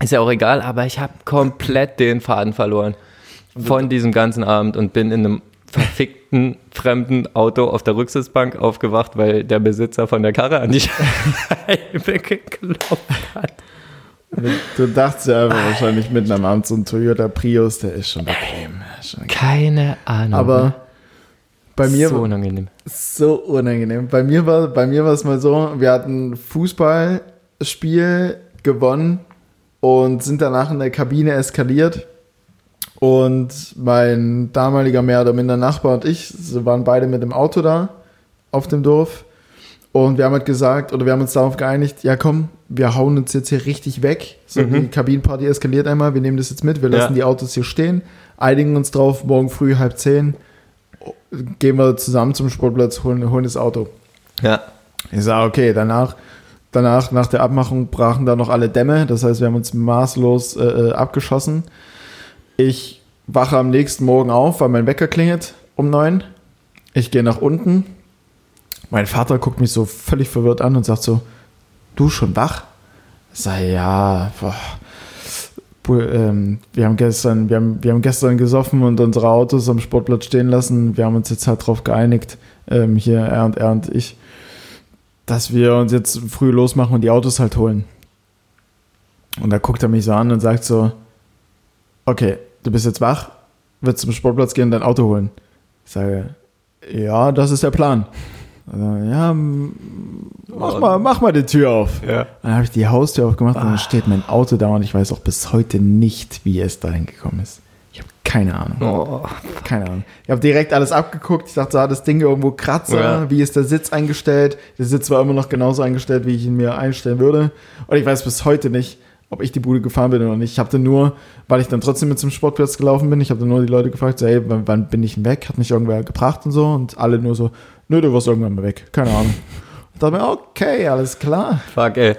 Ist ja auch egal, aber ich habe komplett den Faden verloren von diesem ganzen Abend und bin in einem verfickten fremden Auto auf der Rücksitzbank aufgewacht, weil der Besitzer von der Karre an die Scheibe geklopft hat. Du dachtest ja einfach wahrscheinlich mitten am Abend so ein Toyota Prius, der ist schon bequem. Keine Ahnung. Aber bei mir so unangenehm. so unangenehm. Bei mir war bei mir war es mal so, wir hatten Fußballspiel gewonnen und sind danach in der Kabine eskaliert. Und mein damaliger mehr oder minder Nachbar und ich waren beide mit dem Auto da auf dem Dorf. Und wir haben halt gesagt, oder wir haben uns darauf geeinigt, ja komm, wir hauen uns jetzt hier richtig weg. So, Mhm. die Kabinenparty eskaliert einmal, wir nehmen das jetzt mit, wir lassen Ja. die Autos hier stehen, einigen uns drauf, morgen früh halb zehn, gehen wir zusammen zum Sportplatz, holen, holen das Auto. Ja. Ich sage, okay, danach, danach, nach der Abmachung brachen da noch alle Dämme. Das heißt, wir haben uns maßlos äh, äh, abgeschossen. Ich wache am nächsten Morgen auf, weil mein Wecker klingelt um neun. Ich gehe nach unten. Mein Vater guckt mich so völlig verwirrt an und sagt so, du schon wach? Sage, ja, boah. Ähm, wir haben gestern, wir haben, wir haben gestern gesoffen und unsere Autos am Sportplatz stehen lassen. Wir haben uns jetzt halt darauf geeinigt, ähm, hier er und er und ich, dass wir uns jetzt früh losmachen und die Autos halt holen. Und da guckt er mich so an und sagt so, okay, du bist jetzt wach, willst zum Sportplatz gehen und dein Auto holen? Ich sage, ja, das ist der Plan. Also, ja, mach mal, mach mal die Tür auf. Ja. Dann habe ich die Haustür aufgemacht und dann steht mein Auto da und ich weiß auch bis heute nicht, wie es dahin gekommen ist. Ich habe keine Ahnung. Oh. Keine Ahnung. Ich habe direkt alles abgeguckt. Ich dachte, so, hat das Ding irgendwo Kratzer? Ja. Wie ist der Sitz eingestellt? Der Sitz war immer noch genauso eingestellt, wie ich ihn mir einstellen würde. Und ich weiß bis heute nicht, ob ich die Bude gefahren bin oder nicht. Ich habe nur, weil ich dann trotzdem mit zum Sportplatz gelaufen bin, ich habe dann nur die Leute gefragt, so, hey, wann, wann bin ich denn weg? Hat mich irgendwer gebracht und so. Und alle nur so, nö, du warst irgendwann mal weg. Keine Ahnung. Ich dachte mir, okay, alles klar. Fuck, ey.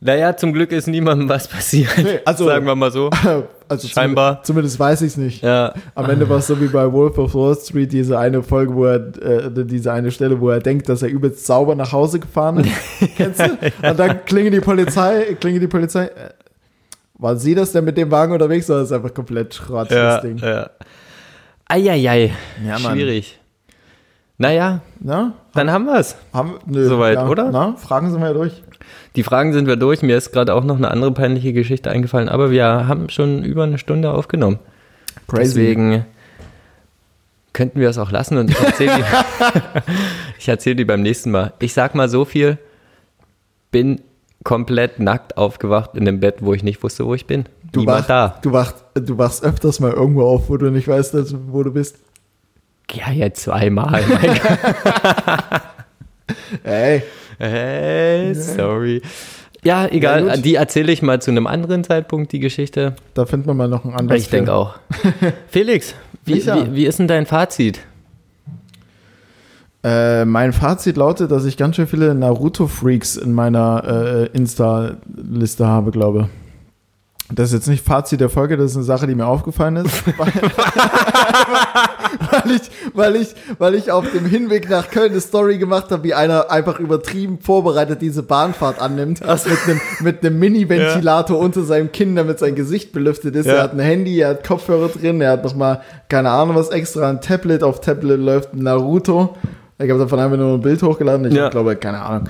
Naja, zum Glück ist niemandem was passiert. Nee, also- Sagen wir mal so. Also Scheinbar. Zumindest, zumindest weiß ich es nicht. Ja. Am Ende war es so wie bei Wolf of Wall Street, diese eine Folge, wo er, äh, diese eine Stelle, wo er denkt, dass er übelst sauber nach Hause gefahren ist. Kennst du? Und dann klingelt die Polizei, klingelt die Polizei. Äh, War sie das denn mit dem Wagen unterwegs oder ist es einfach komplett Schrott, Ja, das Ding? ja. Eieiei. Ja, Mann. Schwierig. Naja, Na? dann haben. Haben, nö, Soweit, oder? Na, Fragen sind wir ja durch. Die Fragen sind wir durch. Mir ist gerade auch noch eine andere peinliche Geschichte eingefallen, aber wir haben schon über eine Stunde aufgenommen. Deswegen könnten wir es auch lassen und ich erzähle die, ich erzähl die beim nächsten Mal. Ich sag mal so viel, bin komplett nackt aufgewacht in dem Bett, wo ich nicht wusste, wo ich bin. Du, wach, da. du, wachst, du wachst öfters mal irgendwo auf, wo du nicht weißt, wo du bist. Ja, jetzt zweimal. Mein Gott. Ey, Hey, sorry. Ja, egal, Ja, die erzähle ich mal zu einem anderen Zeitpunkt, die Geschichte. da findet man mal noch einen anderen. Ich denke auch. Felix, wie, wie, wie ist denn dein Fazit? Äh, mein Fazit lautet, dass ich ganz schön viele Naruto-Freaks in meiner äh, Insta-Liste habe, glaube. Das ist jetzt nicht Fazit der Folge, das ist eine Sache, die mir aufgefallen ist. weil, ich, weil, ich, weil ich auf dem Hinweg nach Köln eine Story gemacht habe, wie einer einfach übertrieben vorbereitet diese Bahnfahrt annimmt. Mit einem, mit einem Mini-Ventilator unter seinem Kinn, damit sein Gesicht belüftet ist. Ja. Er hat ein Handy, er hat Kopfhörer drin, er hat nochmal, keine Ahnung was extra, ein Tablet. Auf Tablet läuft Naruto. Ich habe davon einfach nur ein Bild hochgeladen. Ich Ja. glaube, keine Ahnung.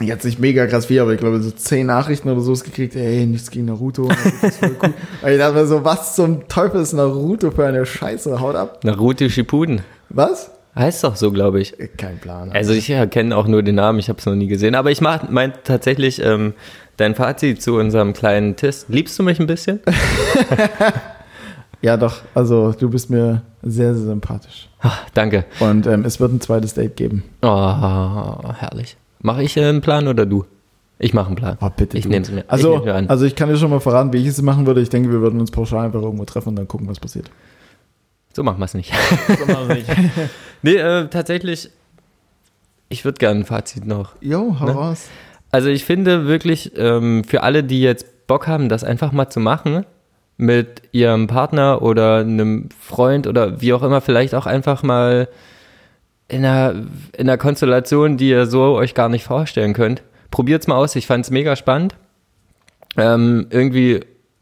Jetzt nicht mega krass viel, aber ich glaube, so zehn Nachrichten oder so ist gekriegt, ey, nichts gegen Naruto. Voll cool. Ich dachte mir so, was zum Teufel ist Naruto für eine Scheiße? Haut ab. Naruto Shippuden. Was? Heißt doch so, glaube ich. Kein Plan. Also ich ja, kenne auch nur den Namen, ich habe es noch nie gesehen. Aber ich mach, mein tatsächlich ähm, dein Fazit zu unserem kleinen Test. Liebst du mich ein bisschen? Ja, doch. Also, du bist mir sehr, sehr sympathisch. Ah, danke. Und ähm, es wird ein zweites Date geben. Oh, herrlich. Mache ich äh, einen Plan oder du? Ich mache einen Plan. Oh, bitte. Ich nehme es mir. ich Also, nehm's mir an. also, ich kann dir schon mal verraten, wie ich es machen würde. Ich denke, wir würden uns pauschal einfach irgendwo treffen und dann gucken, was passiert. so machen wir es nicht. nee, äh, tatsächlich, ich würde gerne ein Fazit noch. Jo, hau Ne? raus. Also ich finde wirklich, ähm, für alle, die jetzt Bock haben, das einfach mal zu machen, mit ihrem Partner oder einem Freund oder wie auch immer, vielleicht auch einfach mal in einer, in einer Konstellation, die ihr so euch gar nicht vorstellen könnt. Probiert's mal aus, ich fand's mega spannend. Ähm, irgendwie,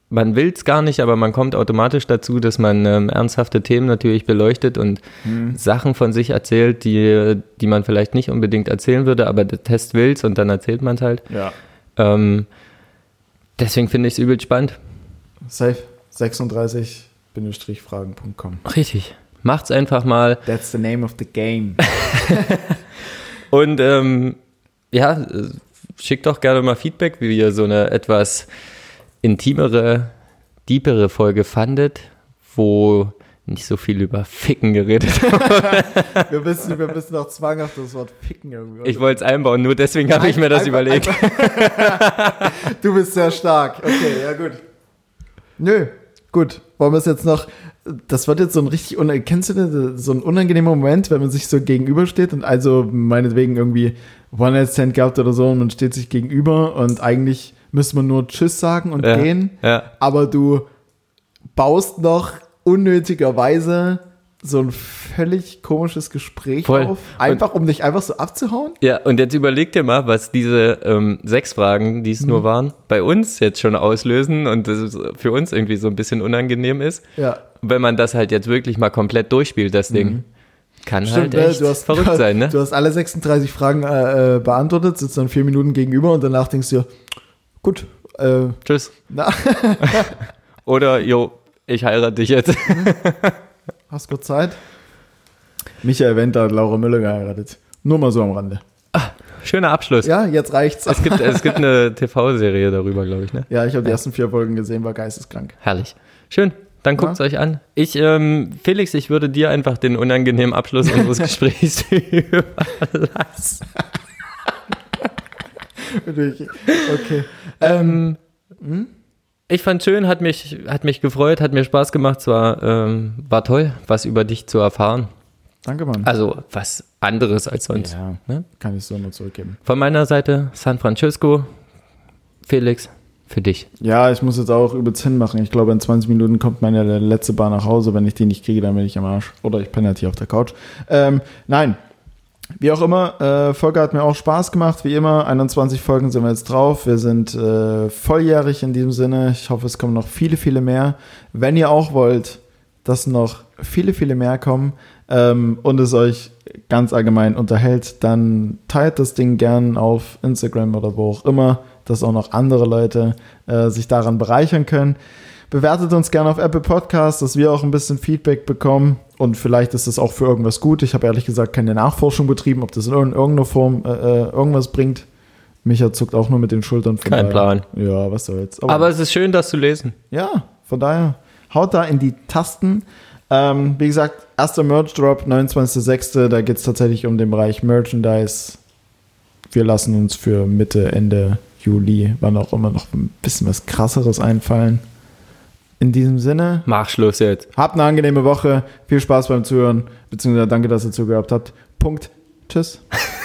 man will's gar nicht, aber man kommt automatisch dazu, dass man ähm, ernsthafte Themen natürlich beleuchtet und Sachen von sich erzählt, die, die man vielleicht nicht unbedingt erzählen würde, aber der Test will's und dann erzählt man's halt. Ja. Ähm, deswegen finde ich es übel spannend. Safe. 36-fragen.com. Richtig. Macht's einfach mal. That's the name of the game. Und ähm, ja, schickt doch gerne mal Feedback, wie ihr so eine etwas intimere, deepere Folge fandet, wo nicht so viel über Ficken geredet haben. Wir müssen, wir müssen auch zwanghaft das Wort ficken irgendwie. Ich wollte es einbauen, nur deswegen habe ich mir das Einfach- überlegt. Du bist sehr stark. Okay, ja gut. Nö, gut. Wollen wir es jetzt noch. Das wird jetzt so ein richtig. Kennst du das, so ein unangenehmer Moment, wenn man sich so gegenübersteht und also meinetwegen irgendwie One-Night-Stand gehabt oder so und man steht sich gegenüber und eigentlich müsste man nur Tschüss sagen und Ja, gehen, ja. aber du baust noch unnötigerweise so ein völlig komisches Gespräch Voll. auf, einfach um dich einfach so abzuhauen. Ja, und jetzt überleg dir mal, was diese ähm, sechs Fragen, die es nur Mhm. waren, bei uns jetzt schon auslösen und das ist für uns irgendwie so ein bisschen unangenehm ist. Ja. Wenn man das halt jetzt wirklich mal komplett durchspielt, das Ding. Kann halt ne? echt verrückt sein, ne? Du hast alle 36 Fragen äh, äh, beantwortet, sitzt dann vier Minuten gegenüber und danach denkst du gut, äh, Tschüss. Oder, jo, ich heirate dich jetzt. hast kurz Zeit? Michael Wender hat Laura Müller geheiratet. Nur mal so am Rande. Schöner Abschluss. Ja, jetzt reicht's. Es, gibt, es gibt eine TV-Serie darüber, glaube ich, ne? Ja, ich habe die ersten vier Folgen gesehen, war geisteskrank. Herrlich. Schön. Dann guckt's euch an. Ich, ähm, Felix, ich würde dir einfach den unangenehmen Abschluss unseres Gesprächs überlassen. Okay. Ähm, ich fand schön, hat mich, hat mich gefreut, hat mir Spaß gemacht. Es war, ähm, war toll, was über dich zu erfahren. Danke, Mann. Also was anderes als sonst. ja, Ne? kann ich so nur zurückgeben. Von meiner Seite San Francisco. Felix, für dich. Ja, ich muss jetzt auch übelst hinmachen. Ich glaube, in 20 Minuten kommt meine letzte Bahn nach Hause. Wenn ich die nicht kriege, dann bin ich am Arsch. Oder ich penne halt hier auf der Couch. Ähm, nein. Wie auch immer, äh, Folge hat mir auch Spaß gemacht. Wie immer, 21 Folgen sind wir jetzt drauf. Wir sind äh, volljährig in diesem Sinne. Ich hoffe, es kommen noch viele, viele mehr. Wenn ihr auch wollt, dass noch viele, viele mehr kommen ähm, und es euch ganz allgemein unterhält, dann teilt das Ding gern auf Instagram oder wo auch immer, dass auch noch andere Leute äh, sich daran bereichern können. Bewertet uns gerne auf Apple Podcasts, dass wir auch ein bisschen Feedback bekommen und vielleicht ist das auch für irgendwas gut. Ich habe ehrlich gesagt keine Nachforschung betrieben, ob das in irg- irgendeiner Form äh, äh, irgendwas bringt. Micha zuckt auch nur mit den Schultern. Von Kein daher- Plan. Ja, was soll's. Aber es ist schön, das zu lesen. ja, von daher, haut da in die Tasten. Ähm, wie gesagt, erster Merch-Drop, 29.06. Da geht es tatsächlich um den Bereich Merchandise. Wir lassen uns für Mitte, Ende Juli, wann auch immer, noch ein bisschen was krasseres einfallen. In diesem Sinne, Mach Schluss jetzt. habt eine angenehme Woche. Viel Spaß beim Zuhören. Beziehungsweise danke, dass ihr zugehört habt. Punkt. Tschüss.